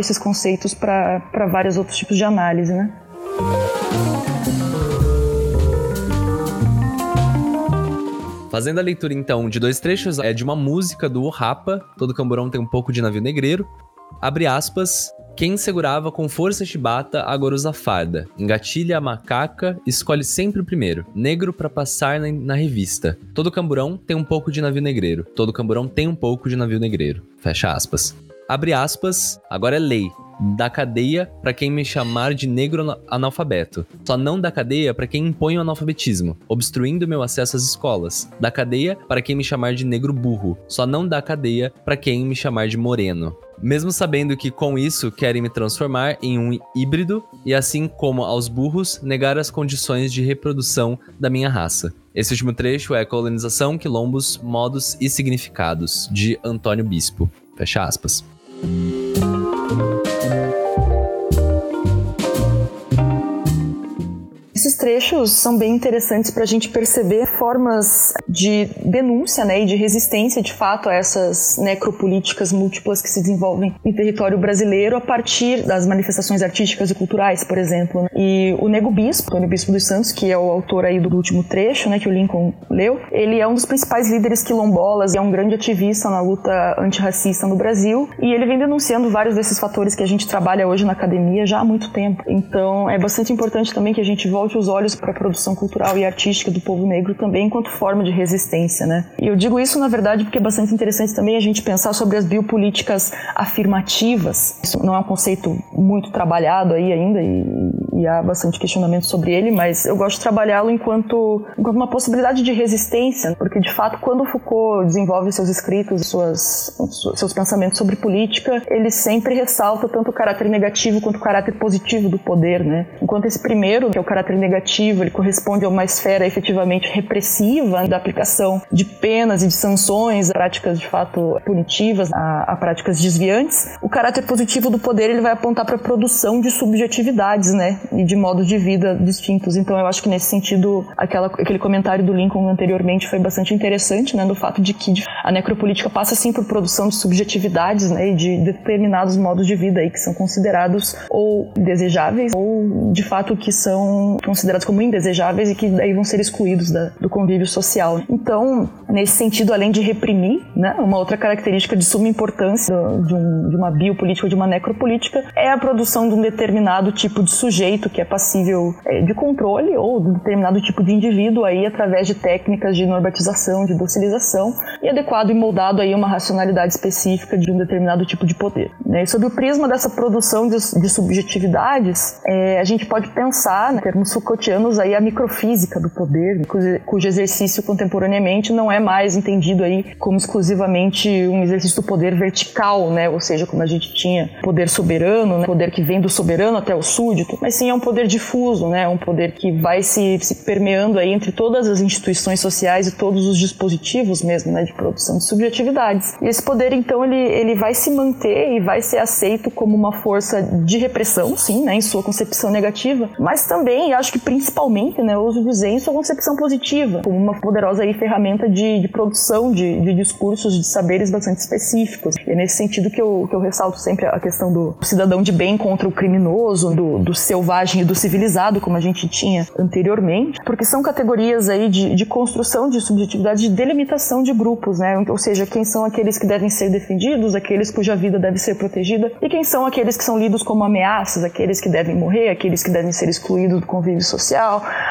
esses conceitos para vários outros tipos de análise, né? Fazendo a leitura então de dois trechos, é de uma música do Rapa, todo camburão tem um pouco de navio negreiro. Abre aspas, quem segurava com força chibata agora usa farda. Engatilha a macaca, escolhe sempre o primeiro. Negro para passar na, na, revista. Todo camburão tem um pouco de navio negreiro. Todo camburão tem um pouco de navio negreiro. Fecha aspas. Abre aspas, agora é lei da cadeia para quem me chamar de negro analfabeto. Só não da cadeia para quem impõe o analfabetismo, obstruindo meu acesso às escolas. Da cadeia para quem me chamar de negro burro. Só não da cadeia para quem me chamar de moreno. Mesmo sabendo que com isso querem me transformar em um híbrido e assim como aos burros negar as condições de reprodução da minha raça. Esse último trecho é Colonização, Quilombos, Modos e Significados, de Antônio Bispo. Fecha aspas. Trechos são bem interessantes para a gente perceber formas de denúncia né, e de resistência, de fato, a essas necropolíticas múltiplas que se desenvolvem em território brasileiro a partir das manifestações artísticas e culturais, por exemplo. Né. E o Nego Bispo, Antônio Bispo dos Santos, que é o autor aí do último trecho, né, que o Lincoln leu, ele é um dos principais líderes quilombolas e é um grande ativista na luta antirracista no Brasil e ele vem denunciando vários desses fatores que a gente trabalha hoje na academia já há muito tempo. Então é bastante importante também que a gente volte os olhos para a produção cultural e artística do povo negro também enquanto forma de resistência, né? E eu digo isso na verdade porque é bastante interessante também a gente pensar sobre as biopolíticas afirmativas. Isso não é um conceito muito trabalhado aí ainda e, e há bastante questionamento sobre ele, mas eu gosto de trabalhá-lo enquanto, enquanto uma possibilidade de resistência, porque de fato quando Foucault desenvolve seus escritos, suas, seus pensamentos sobre política, ele sempre ressalta tanto o caráter negativo quanto o caráter positivo do poder, né? Enquanto esse primeiro, que é o caráter negativo, ele corresponde a uma esfera efetivamente repressiva da aplicação de penas e de sanções, práticas de fato punitivas, a, a práticas desviantes. O caráter positivo do poder ele vai apontar para a produção de subjetividades, né, e de modos de vida distintos. Então eu acho que nesse sentido aquela, aquele comentário do Lincoln anteriormente foi bastante interessante, né, do fato de que a necropolítica passa sim por produção de subjetividades, né, e de determinados modos de vida aí que são considerados ou desejáveis ou de fato que são considerados como indesejáveis e que daí vão ser excluídos da, do convívio social. Então, nesse sentido, além de reprimir, né, uma outra característica de suma importância de, um, de uma biopolítica ou de uma necropolítica é a produção de um determinado tipo de sujeito que é passível é, de controle ou de um determinado tipo de indivíduo aí através de técnicas de normatização, de docilização e adequado e moldado aí uma racionalidade específica de um determinado tipo de poder. Né? E sob o prisma dessa produção de, de subjetividades, é, a gente pode pensar, né, termos Foucaultianos, aí a microfísica do poder, cujo exercício contemporaneamente não é mais entendido aí como exclusivamente um exercício do poder vertical, né? ou seja, como a gente tinha poder soberano, né? poder que vem do soberano até o súdito, mas sim é um poder difuso, né? um poder que vai se, se permeando aí entre todas as instituições sociais e todos os dispositivos mesmo né? de produção de subjetividades. E esse poder, então, ele, ele vai se manter e vai ser aceito como uma força de repressão, sim, né? em sua concepção negativa, mas também, acho que principalmente, né? eu uso dizer, em sua concepção positiva, como uma poderosa aí, ferramenta de, de produção de, de discursos, de saberes bastante específicos. E é nesse sentido que eu, que eu ressalto sempre a questão do cidadão de bem contra o criminoso, do, do selvagem e do civilizado, como a gente tinha anteriormente, porque são categorias aí de, de construção de subjetividade, de delimitação de grupos, né? Ou seja, quem são aqueles que devem ser defendidos, aqueles cuja vida deve ser protegida, e quem são aqueles que são lidos como ameaças, aqueles que devem morrer, aqueles que devem ser excluídos do convívio social,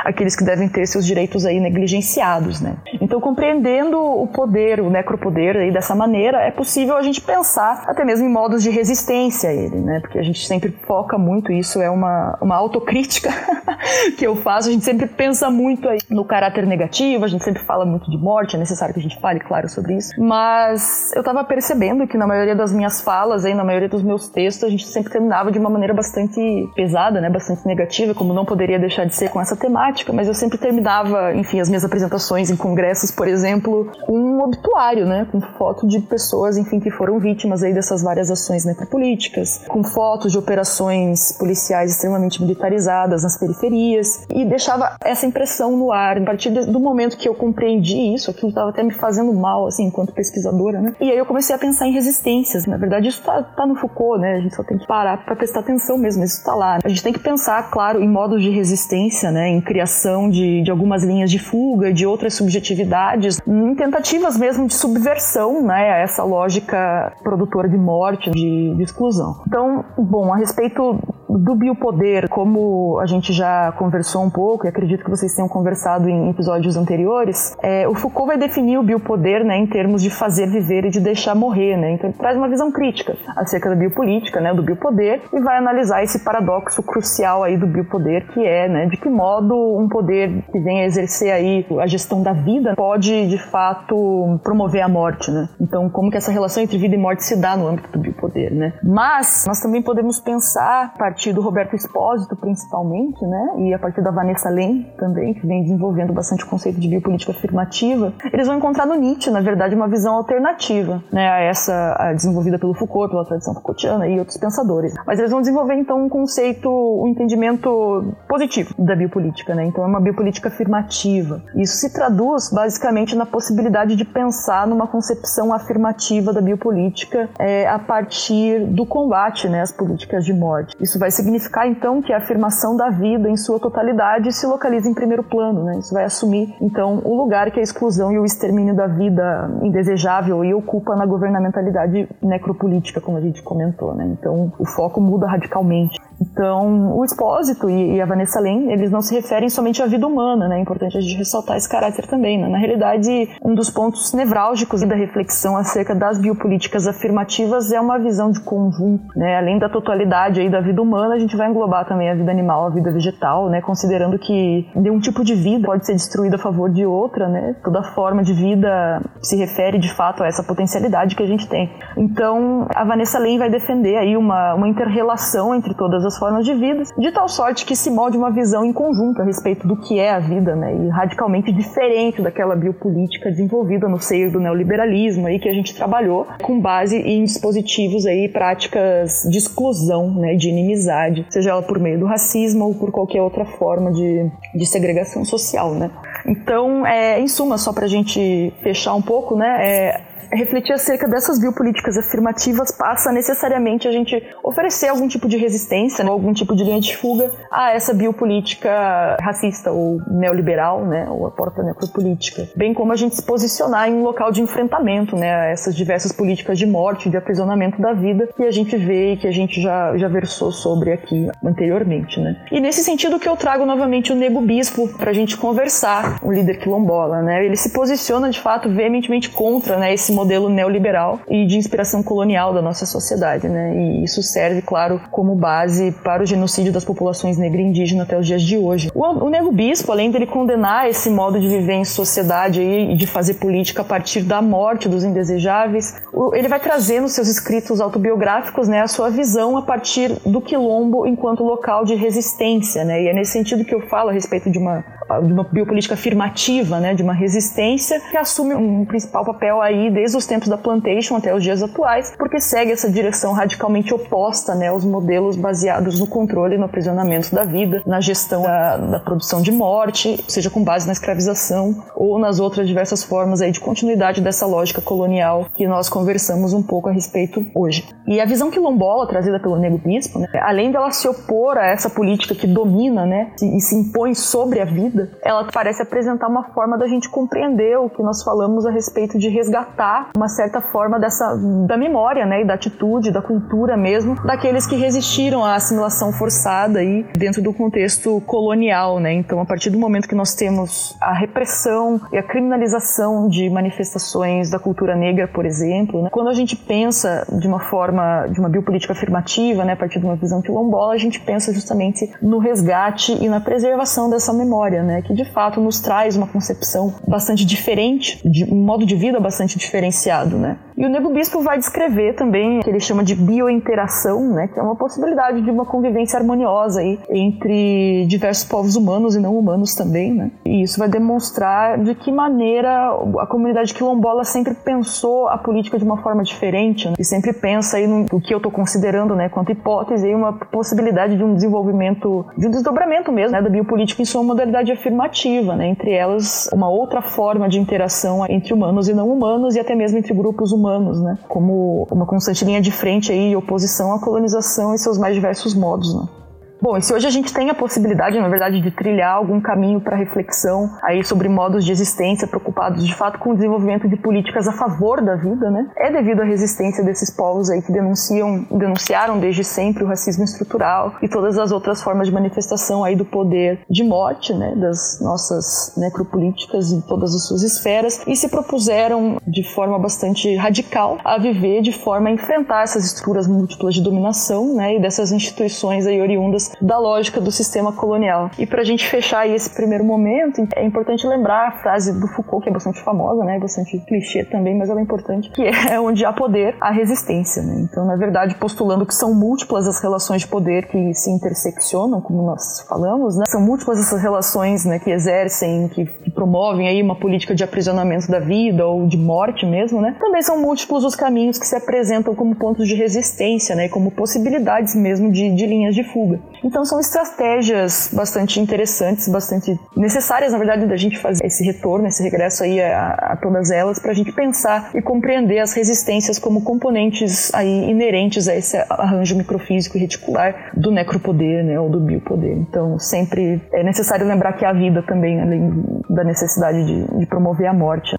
aqueles que devem ter seus direitos aí negligenciados, né? Então, compreendendo o poder, o necropoder aí dessa maneira, é possível a gente pensar até mesmo em modos de resistência a ele, né? Porque a gente sempre foca muito, isso é uma, uma autocrítica que eu faço, a gente sempre pensa muito aí no caráter negativo, a gente sempre fala muito de morte, é necessário que a gente fale, claro, sobre isso. Mas eu tava percebendo que na maioria das minhas falas aí, na maioria dos meus textos, a gente sempre terminava de uma maneira bastante pesada, né? Bastante negativa, como não poderia deixar de ser com essa temática, mas eu sempre terminava, enfim, as minhas apresentações em congressos, por exemplo, com um obituário, né? Com foto de pessoas, enfim, que foram vítimas aí dessas várias ações necropolíticas, com fotos de operações policiais extremamente militarizadas nas periferias, e deixava essa impressão no ar. A partir do momento que eu compreendi isso, aquilo estava até me fazendo mal, assim, enquanto pesquisadora, né? E aí eu comecei a pensar em resistências. Na verdade, isso tá, tá no Foucault, né? A gente só tem que parar para prestar atenção mesmo, isso está lá. A gente tem que pensar, claro, em modos de resistência, né? Em criação de, de algumas linhas de fuga, de outras subjetividades, em tentativas mesmo de subversão, né? A essa lógica produtora de morte, de, de exclusão. Então, bom, a respeito do biopoder, como a gente já conversou um pouco, e acredito que vocês tenham conversado em episódios anteriores, é, o Foucault vai definir o biopoder né, em termos de fazer viver e de deixar morrer. Né? Então ele traz uma visão crítica acerca da biopolítica, né, do biopoder, e vai analisar esse paradoxo crucial aí do biopoder, que é né, de que modo um poder que vem a exercer aí a gestão da vida pode, de fato, promover a morte. Né? Então, como que essa relação entre vida e morte se dá no âmbito do biopoder. Né? Mas nós também podemos pensar, a partir do Roberto Espósito, principalmente, né, e a partir da Vanessa Len também, que vem desenvolvendo bastante o conceito de biopolítica afirmativa, eles vão encontrar no Nietzsche, na verdade, uma visão alternativa né, a essa a desenvolvida pelo Foucault, pela tradição Foucaultiana e outros pensadores. Mas eles vão desenvolver, então, um conceito, um entendimento positivo da biopolítica. Né? Então, é uma biopolítica afirmativa. Isso se traduz, basicamente, na possibilidade de pensar numa concepção afirmativa da biopolítica é, a partir do combate né, às políticas de morte. Isso vai significar, então, que a afirmação da vida em sua totalidade se localiza em primeiro plano. Né? Isso vai assumir, então, o lugar que a exclusão e o extermínio da vida indesejável e ocupa na governamentalidade necropolítica, como a gente comentou. Né? Então, o foco muda radicalmente. Então, o Expósito e, a Vanessa Len, eles não se referem somente à vida humana, né? É importante a gente ressaltar esse caráter também, né? Na realidade, um dos pontos nevrálgicos da reflexão acerca das biopolíticas afirmativas é uma visão de conjunto, né? Além da totalidade aí da vida humana, a gente vai englobar também a vida animal, a vida vegetal, né? Considerando que nenhum tipo de vida pode ser destruído a favor de outra, né? Toda forma de vida se refere, de fato, a essa potencialidade que a gente tem. Então, a Vanessa Len vai defender aí uma, uma inter-relação entre todas as formas de vida, de tal sorte que se molde uma visão em conjunto a respeito do que é a vida, né, e radicalmente diferente daquela biopolítica desenvolvida no seio do neoliberalismo aí que a gente trabalhou com base em dispositivos aí práticas de exclusão, né, de inimizade, seja ela por meio do racismo ou por qualquer outra forma de, de segregação social, né. Então, é, em suma, só para a gente fechar um pouco, né, é, refletir acerca dessas biopolíticas afirmativas passa necessariamente a gente oferecer algum tipo de resistência, né, algum tipo de linha de fuga a essa biopolítica racista ou neoliberal, né, ou a porta necropolítica, bem como a gente se posicionar em um local de enfrentamento, né, a essas diversas políticas de morte, de aprisionamento da vida que a gente vê e que a gente já, já versou sobre aqui anteriormente, né. E nesse sentido que eu trago novamente o Nego Bispo para a gente conversar, o líder quilombola, né, ele se posiciona de fato veementemente contra, né, esse modelo neoliberal e de inspiração colonial da nossa sociedade, né, e isso serve, claro, como base para o genocídio das populações negra e indígena até os dias de hoje. O, o Nego Bispo, além dele condenar esse modo de viver em sociedade e de fazer política a partir da morte dos indesejáveis, ele vai trazer nos seus escritos autobiográficos né, a sua visão a partir do quilombo enquanto local de resistência. Né? E é nesse sentido que eu falo a respeito de uma, de uma biopolítica afirmativa, né, de uma resistência que assume um principal papel aí desde os tempos da plantation até os dias atuais, porque segue essa direção radicalmente oposta né, aos modelos baseados no controle no aprisionamento da vida, na gestão da, da produção de morte, seja com base na escravização ou nas outras diversas formas aí de continuidade dessa lógica colonial que nós conversamos um pouco a respeito hoje. E a visão quilombola trazida pelo Nego Bispo, né, além dela se opor a essa política que domina né, e se impõe sobre a vida, ela parece apresentar uma forma da gente compreender o que nós falamos a respeito de resgatar uma certa forma dessa da memória, né, e da atitude, da cultura mesmo, daqueles que resistiram à assimilação forçada aí dentro do contexto colonial, né? Então, a partir do momento que nós temos a repressão e a criminalização de manifestações da cultura negra, por exemplo, né? quando a gente pensa de uma forma, de uma biopolítica afirmativa, né, a partir de uma visão quilombola, a gente pensa justamente no resgate e na preservação dessa memória, né, que de fato nos traz uma concepção bastante diferente, de um modo de vida bastante diferenciado, né. E o Nego Bispo vai descrever também o que ele chama de biointeração, né, que é uma possibilidade de uma convivência harmoniosa aí entre diversos povos humanos e não humanos também, né. E isso vai demonstrar de que maneira a comunidade quilombola sempre pensou a política de uma forma diferente né, e sempre pensa aí no, que eu estou considerando, né, quanto hipótese aí uma possibilidade de um desenvolvimento, de um desdobramento mesmo, né, da biopolítica em sua modalidade afirmativa, né, entre elas uma outra forma de interação entre humanos e não humanos e até mesmo entre grupos humanos, né, como uma constante linha de frente aí, oposição à colonização e seus mais diversos modos, né. Bom, e se hoje a gente tem a possibilidade, na verdade, de trilhar algum caminho para reflexão aí sobre modos de existência preocupados de fato com o desenvolvimento de políticas a favor da vida, né? É devido à resistência desses povos aí que denunciam, denunciaram desde sempre o racismo estrutural e todas as outras formas de manifestação aí do poder de morte, né, das nossas necropolíticas em todas as suas esferas e se propuseram de forma bastante radical a viver de forma a enfrentar essas estruturas múltiplas de dominação, né, e dessas instituições aí oriundas da lógica do sistema colonial. E para a gente fechar esse primeiro momento, é importante lembrar a frase do Foucault, que é bastante famosa, né, bastante clichê também, mas ela é importante, que é onde há poder, há resistência. Né? Então, na verdade, postulando que são múltiplas as relações de poder que se interseccionam, como nós falamos, né? são múltiplas essas relações né, que exercem, que, que promovem aí uma política de aprisionamento da vida ou de morte mesmo, né? Também são múltiplos os caminhos que se apresentam como pontos de resistência, né, como possibilidades mesmo de, de linhas de fuga. Então são estratégias bastante interessantes, bastante necessárias, na verdade, da gente fazer esse retorno, esse regresso aí a, a todas elas, para a gente pensar e compreender as resistências como componentes aí inerentes a esse arranjo microfísico e reticular do necropoder, né, ou do biopoder. Então sempre é necessário lembrar que a vida também, além da necessidade de, de promover a morte.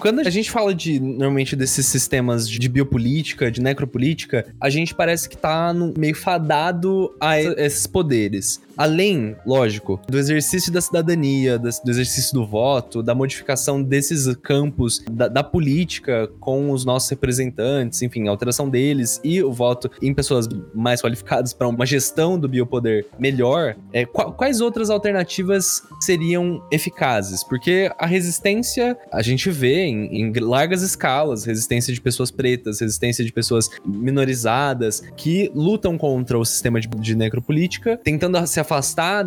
Quando a gente fala de, normalmente, desses sistemas de biopolítica, de necropolítica, a gente parece que tá no, meio fadado a esses poderes. Além, lógico, do exercício da cidadania, do exercício do voto, da modificação desses campos da, da política com os nossos representantes, enfim, a alteração deles e o voto em pessoas mais qualificadas para uma gestão do biopoder melhor, é, quais outras alternativas seriam eficazes? Porque a resistência a gente vê em, em largas escalas, resistência de pessoas pretas, resistência de pessoas minorizadas que lutam contra o sistema de, de necropolítica, tentando se afastar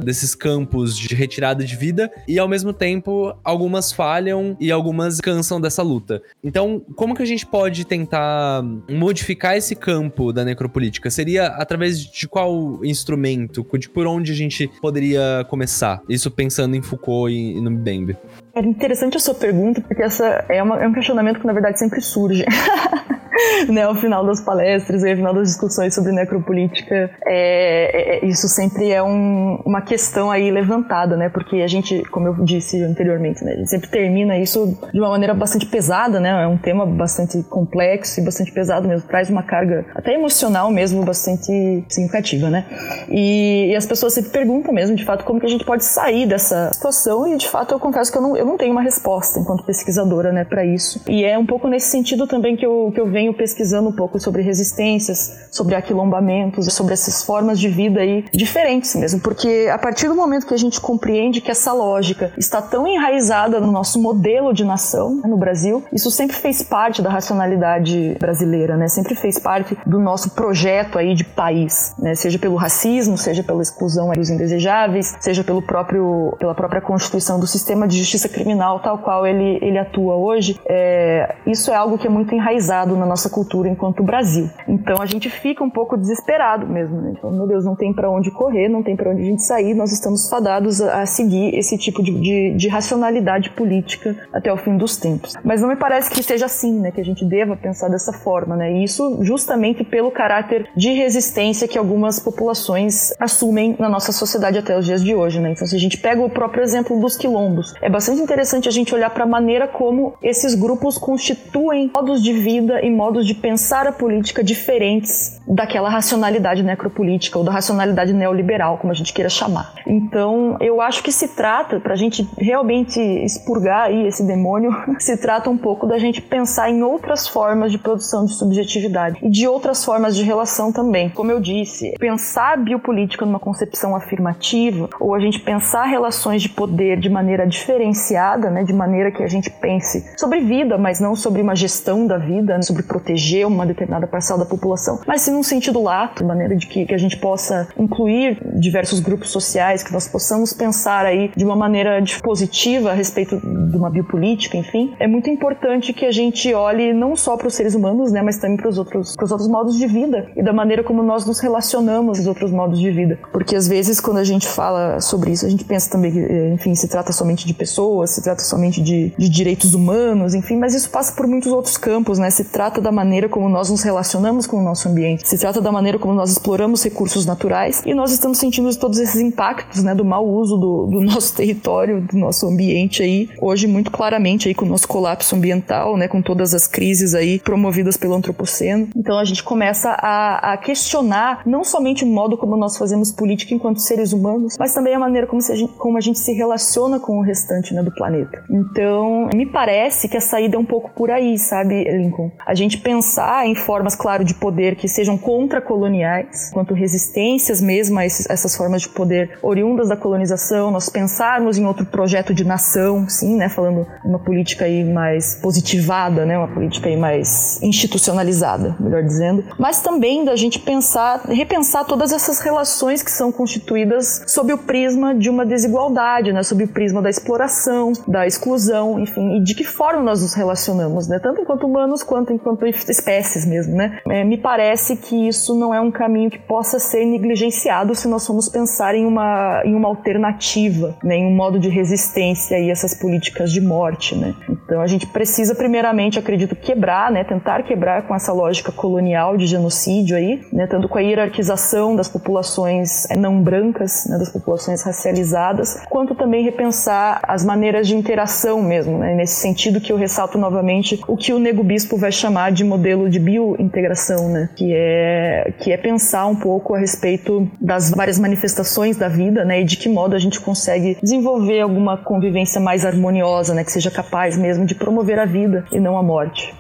desses campos de retirada de vida e ao mesmo tempo algumas falham e algumas cansam dessa luta. Então, como que a gente pode tentar modificar esse campo da necropolítica? Seria através de qual instrumento? De por onde a gente poderia começar? Isso pensando em Foucault e, no Mbembe. É interessante a sua pergunta, porque essa é, uma, é um questionamento que, na verdade, sempre surge. né, ao final das palestras e ao final das discussões sobre necropolítica, é, é, isso sempre é um, uma questão aí levantada, né? Porque a gente, como eu disse anteriormente, né, a gente sempre termina isso de uma maneira bastante pesada, né? É um tema bastante complexo e bastante pesado mesmo, traz uma carga até emocional mesmo bastante significativa, né? E, e as pessoas sempre perguntam mesmo, de fato, como que a gente pode sair dessa situação e, de fato, eu confesso que eu não, eu não tenho uma resposta enquanto pesquisadora, né, para isso. E é um pouco nesse sentido também que eu, que eu venho pesquisando um pouco sobre resistências, sobre aquilombamentos, sobre essas formas de vida aí diferentes mesmo, porque a partir do momento que a gente compreende que essa lógica está tão enraizada no nosso modelo de nação né, no Brasil, isso sempre fez parte da racionalidade brasileira, né? Sempre fez parte do nosso projeto aí de país, né? Seja pelo racismo, seja pela exclusão dos indesejáveis, seja pelo próprio pela própria constituição do sistema de justiça criminal tal qual ele, ele atua hoje, é, isso é algo que é muito enraizado na nossa cultura enquanto Brasil. Então a gente fica um pouco desesperado mesmo, né? Então, meu Deus, não tem para onde correr, não tem para onde a gente sair, nós estamos fadados a, seguir esse tipo de, de, de, racionalidade política até o fim dos tempos. Mas não me parece que seja assim, né? Que a gente deva pensar dessa forma, né? E isso justamente pelo caráter de resistência que algumas populações assumem na nossa sociedade até os dias de hoje, né? Então se a gente pega o próprio exemplo dos quilombos, é bastante interessante a gente olhar para a maneira como esses grupos constituem modos de vida e modos de pensar a política diferentes daquela racionalidade necropolítica ou da racionalidade neoliberal, como a gente queira chamar. Então, eu acho que se trata, para a gente realmente expurgar aí esse demônio, se trata um pouco da gente pensar em outras formas de produção de subjetividade e de outras formas de relação também. Como eu disse, pensar a biopolítica numa concepção afirmativa ou a gente pensar relações de poder de maneira diferenciada, né, de maneira que a gente pense sobre vida, mas não sobre uma gestão da vida, né, sobre proteger uma determinada parcela da população, mas sim num sentido lato, de maneira de que, que a gente possa incluir diversos grupos sociais, que nós possamos pensar aí de uma maneira positiva a respeito de uma biopolítica, enfim, é muito importante que a gente olhe não só para os seres humanos, né, mas também para os outros, para os outros modos de vida e da maneira como nós nos relacionamos com os outros modos de vida, porque às vezes quando a gente fala sobre isso, a gente pensa também que, enfim, se trata somente de pessoas, se trata somente de, de direitos humanos, enfim, mas isso passa por muitos outros campos, né? Se trata da maneira como nós nos relacionamos com o nosso ambiente, se trata da maneira como nós exploramos recursos naturais e nós estamos sentindo todos esses impactos, né, do mau uso do, do nosso território, do nosso ambiente aí, hoje muito claramente aí com o nosso colapso ambiental, né, com todas as crises aí promovidas pelo antropoceno. Então a gente começa a, a questionar não somente o modo como nós fazemos política enquanto seres humanos, mas também a maneira como, a gente, como a gente se relaciona com o restante né, do planeta. Então, me parece que a saída é um pouco por aí, sabe, Lincoln? A gente pensar em formas, claro, de poder que sejam contra-coloniais, quanto resistências mesmo a esses, essas formas de poder oriundas da colonização, nós pensarmos em outro projeto de nação, sim, né, falando uma política aí mais positivada, né, uma política aí mais institucionalizada, melhor dizendo, mas também da gente pensar, repensar todas essas relações que são constituídas sob o prisma de uma desigualdade, né, sob o prisma da exploração, da exclusão, enfim, e de que forma nós nos relacionamos, né? Tanto enquanto humanos quanto enquanto espécies mesmo, né? É, me parece que isso não é um caminho que possa ser negligenciado se nós formos pensar em uma, em uma alternativa, né? em um modo de resistência a essas políticas de morte, né? Então a gente precisa primeiramente, acredito, quebrar, né? Tentar quebrar com essa lógica colonial de genocídio aí, né? Tanto com a hierarquização das populações é, não brancas, né? das populações racializadas, quanto também repensar as maneiras de interação mesmo, né? nesse sentido que eu ressalto novamente o que o Nego Bispo vai chamar de modelo de biointegração, né? que, é, que é pensar um pouco a respeito das várias manifestações da vida né? e de que modo a gente consegue desenvolver alguma convivência mais harmoniosa, né? que seja capaz mesmo de promover a vida e não a morte.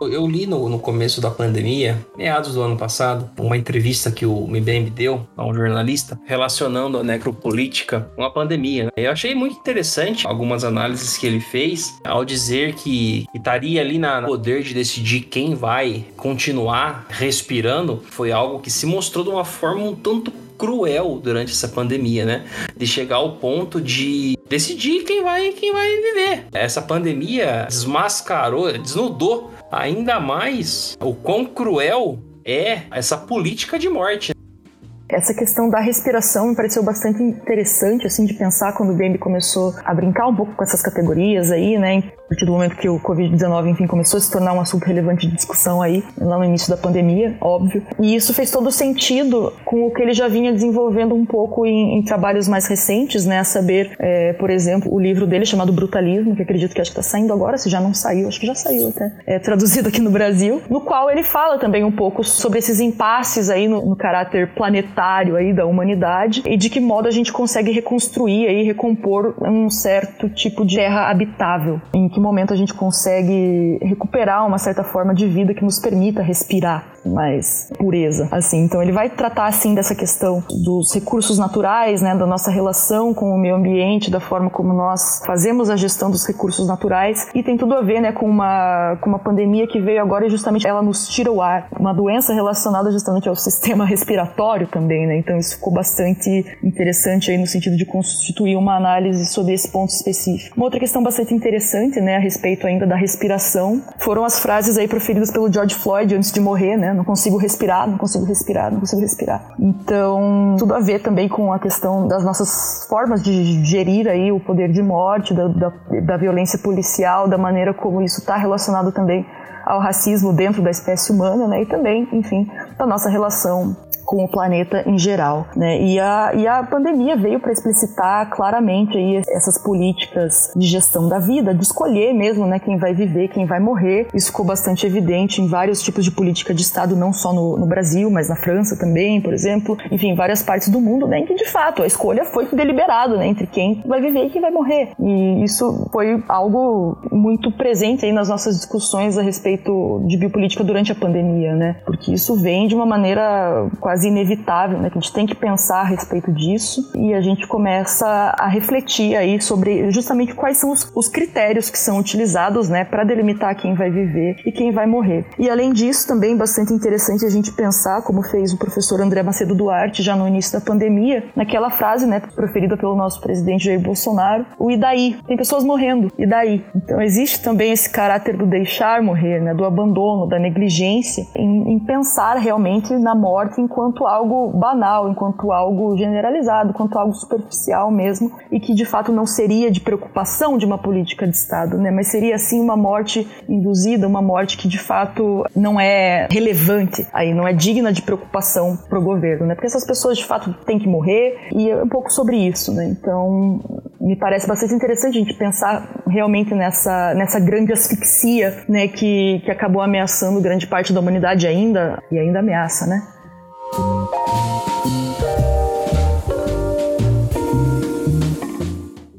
Eu li no, no começo da pandemia, meados do ano passado, uma entrevista que o Mbembe deu a um jornalista relacionando a necropolítica com a pandemia. Né? Eu achei muito interessante algumas análises que ele fez ao dizer que estaria ali na poder de decidir quem vai continuar respirando. Foi algo que se mostrou de uma forma um tanto cruel durante essa pandemia, né? De chegar ao ponto de decidir quem vai quem vai viver. Essa pandemia desmascarou, desnudou ainda mais o quão cruel é essa política de morte. Essa questão da respiração me pareceu bastante interessante, assim, de pensar quando o Bembe começou a brincar um pouco com essas categorias aí, né? A partir do momento que o Covid-19, enfim, começou a se tornar um assunto relevante de discussão aí, lá no início da pandemia, óbvio. E isso fez todo sentido com o que ele já vinha desenvolvendo um pouco em, em trabalhos mais recentes, né? A saber, é, por exemplo, o livro dele chamado Brutalismo, que acredito que acho que está saindo agora, se já não saiu, acho que já saiu até, é, traduzido aqui no Brasil, no qual ele fala também um pouco sobre esses impasses aí no, no caráter planetário aí da humanidade e de que modo a gente consegue reconstruir aí, recompor um certo tipo de terra habitável, em que que momento a gente consegue recuperar uma certa forma de vida que nos permita respirar mais pureza, assim. Então ele vai tratar assim dessa questão dos recursos naturais, né, da nossa relação com o meio ambiente, da forma como nós fazemos a gestão dos recursos naturais e tem tudo a ver, né, com uma com uma pandemia que veio agora e justamente ela nos tira o ar, uma doença relacionada justamente ao sistema respiratório também, né? Então isso ficou bastante interessante aí no sentido de constituir uma análise sobre esse ponto específico. Uma outra questão bastante interessante, né, a respeito ainda da respiração, foram as frases aí proferidas pelo George Floyd antes de morrer, né? Não consigo respirar, não consigo respirar, não consigo respirar. Então, tudo a ver também com a questão das nossas formas de gerir aí o poder de morte, da, da, da violência policial, da maneira como isso está relacionado também ao racismo dentro da espécie humana, né? E também, enfim, da nossa relação com o planeta em geral. Né? E, a, e a pandemia veio para explicitar claramente aí essas políticas de gestão da vida, de escolher mesmo né, quem vai viver, quem vai morrer. Isso ficou bastante evidente em vários tipos de política de Estado, não só no, no Brasil, mas na França também, por exemplo. Enfim, várias partes do mundo, né, em que de fato a escolha foi deliberada né, entre quem vai viver e quem vai morrer. E isso foi algo muito presente aí nas nossas discussões a respeito de biopolítica durante a pandemia, né? Porque isso vem de uma maneira quase quase inevitável, né? Que a gente tem que pensar a respeito disso e a gente começa a refletir aí sobre justamente quais são os, os critérios que são utilizados, né, para delimitar quem vai viver e quem vai morrer. E além disso, também bastante interessante a gente pensar, como fez o professor André Macedo Duarte já no início da pandemia, naquela frase, né, proferida pelo nosso presidente Jair Bolsonaro, o e daí? Tem pessoas morrendo, e daí? Então existe também esse caráter do deixar morrer, né, do abandono, da negligência, em, em pensar realmente na morte enquanto enquanto algo banal, enquanto algo generalizado, enquanto algo superficial mesmo, e que de fato não seria de preocupação de uma política de Estado, né? mas seria assim uma morte induzida, uma morte que de fato não é relevante, aí não é digna de preocupação para o governo, né? porque essas pessoas de fato têm que morrer, e é um pouco sobre isso. Né? Então, me parece bastante interessante a gente pensar realmente nessa, nessa grande asfixia né, que, que acabou ameaçando grande parte da humanidade ainda, e ainda ameaça, né?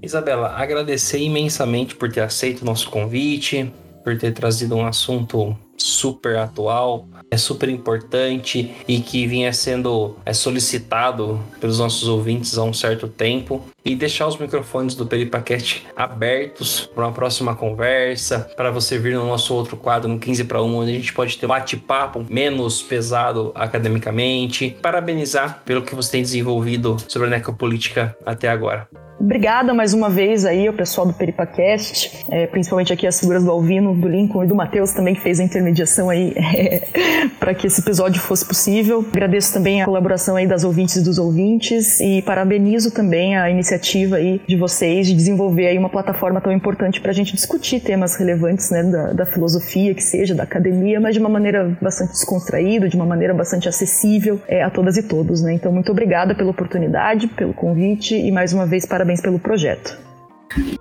Isabela, agradecer imensamente por ter aceito o nosso convite, por ter trazido um assunto super atual, é super importante e que vinha sendo é, solicitado pelos nossos ouvintes há um certo tempo. E deixar os microfones do Peripacast abertos para uma próxima conversa, para você vir no nosso outro quadro, no 15 para 1, onde a gente pode ter um bate-papo menos pesado academicamente. Parabenizar pelo que você tem desenvolvido sobre a necropolítica até agora. Obrigada mais uma vez aí ao pessoal do Peripacast, é, principalmente aqui as figuras do Alvino, do Lincoln e do Matheus também que fez a intermediação aí é, para que esse episódio fosse possível. Agradeço também a colaboração aí das ouvintes e dos ouvintes e parabenizo também a iniciativa aí de vocês de desenvolver aí uma plataforma tão importante para a gente discutir temas relevantes né, da, da filosofia, que seja da academia, mas de uma maneira bastante descontraída, de uma maneira bastante acessível é, a todas e todos. Né? Então, muito obrigada pela oportunidade, pelo convite e mais uma vez parabéns pelo projeto.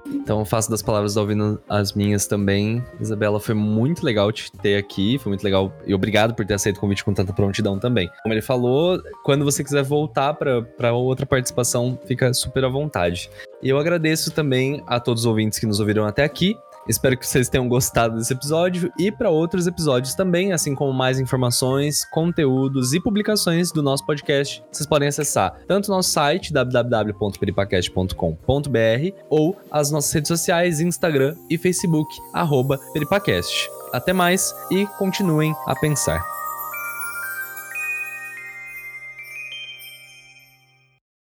Então, faço das palavras da ouvindo as minhas também. Isabela, foi muito legal te ter aqui, foi muito legal e obrigado por ter aceito o convite com tanta prontidão também. Como ele falou, quando você quiser voltar para outra participação, fica super à vontade. E eu agradeço também a todos os ouvintes que nos ouviram até aqui. Espero que vocês tenham gostado desse episódio e para outros episódios também, assim como mais informações, conteúdos e publicações do nosso podcast, vocês podem acessar tanto o nosso site www.peripacast.com.br ou as nossas redes sociais, Instagram e Facebook, arroba Peripacast. Até mais e continuem a pensar.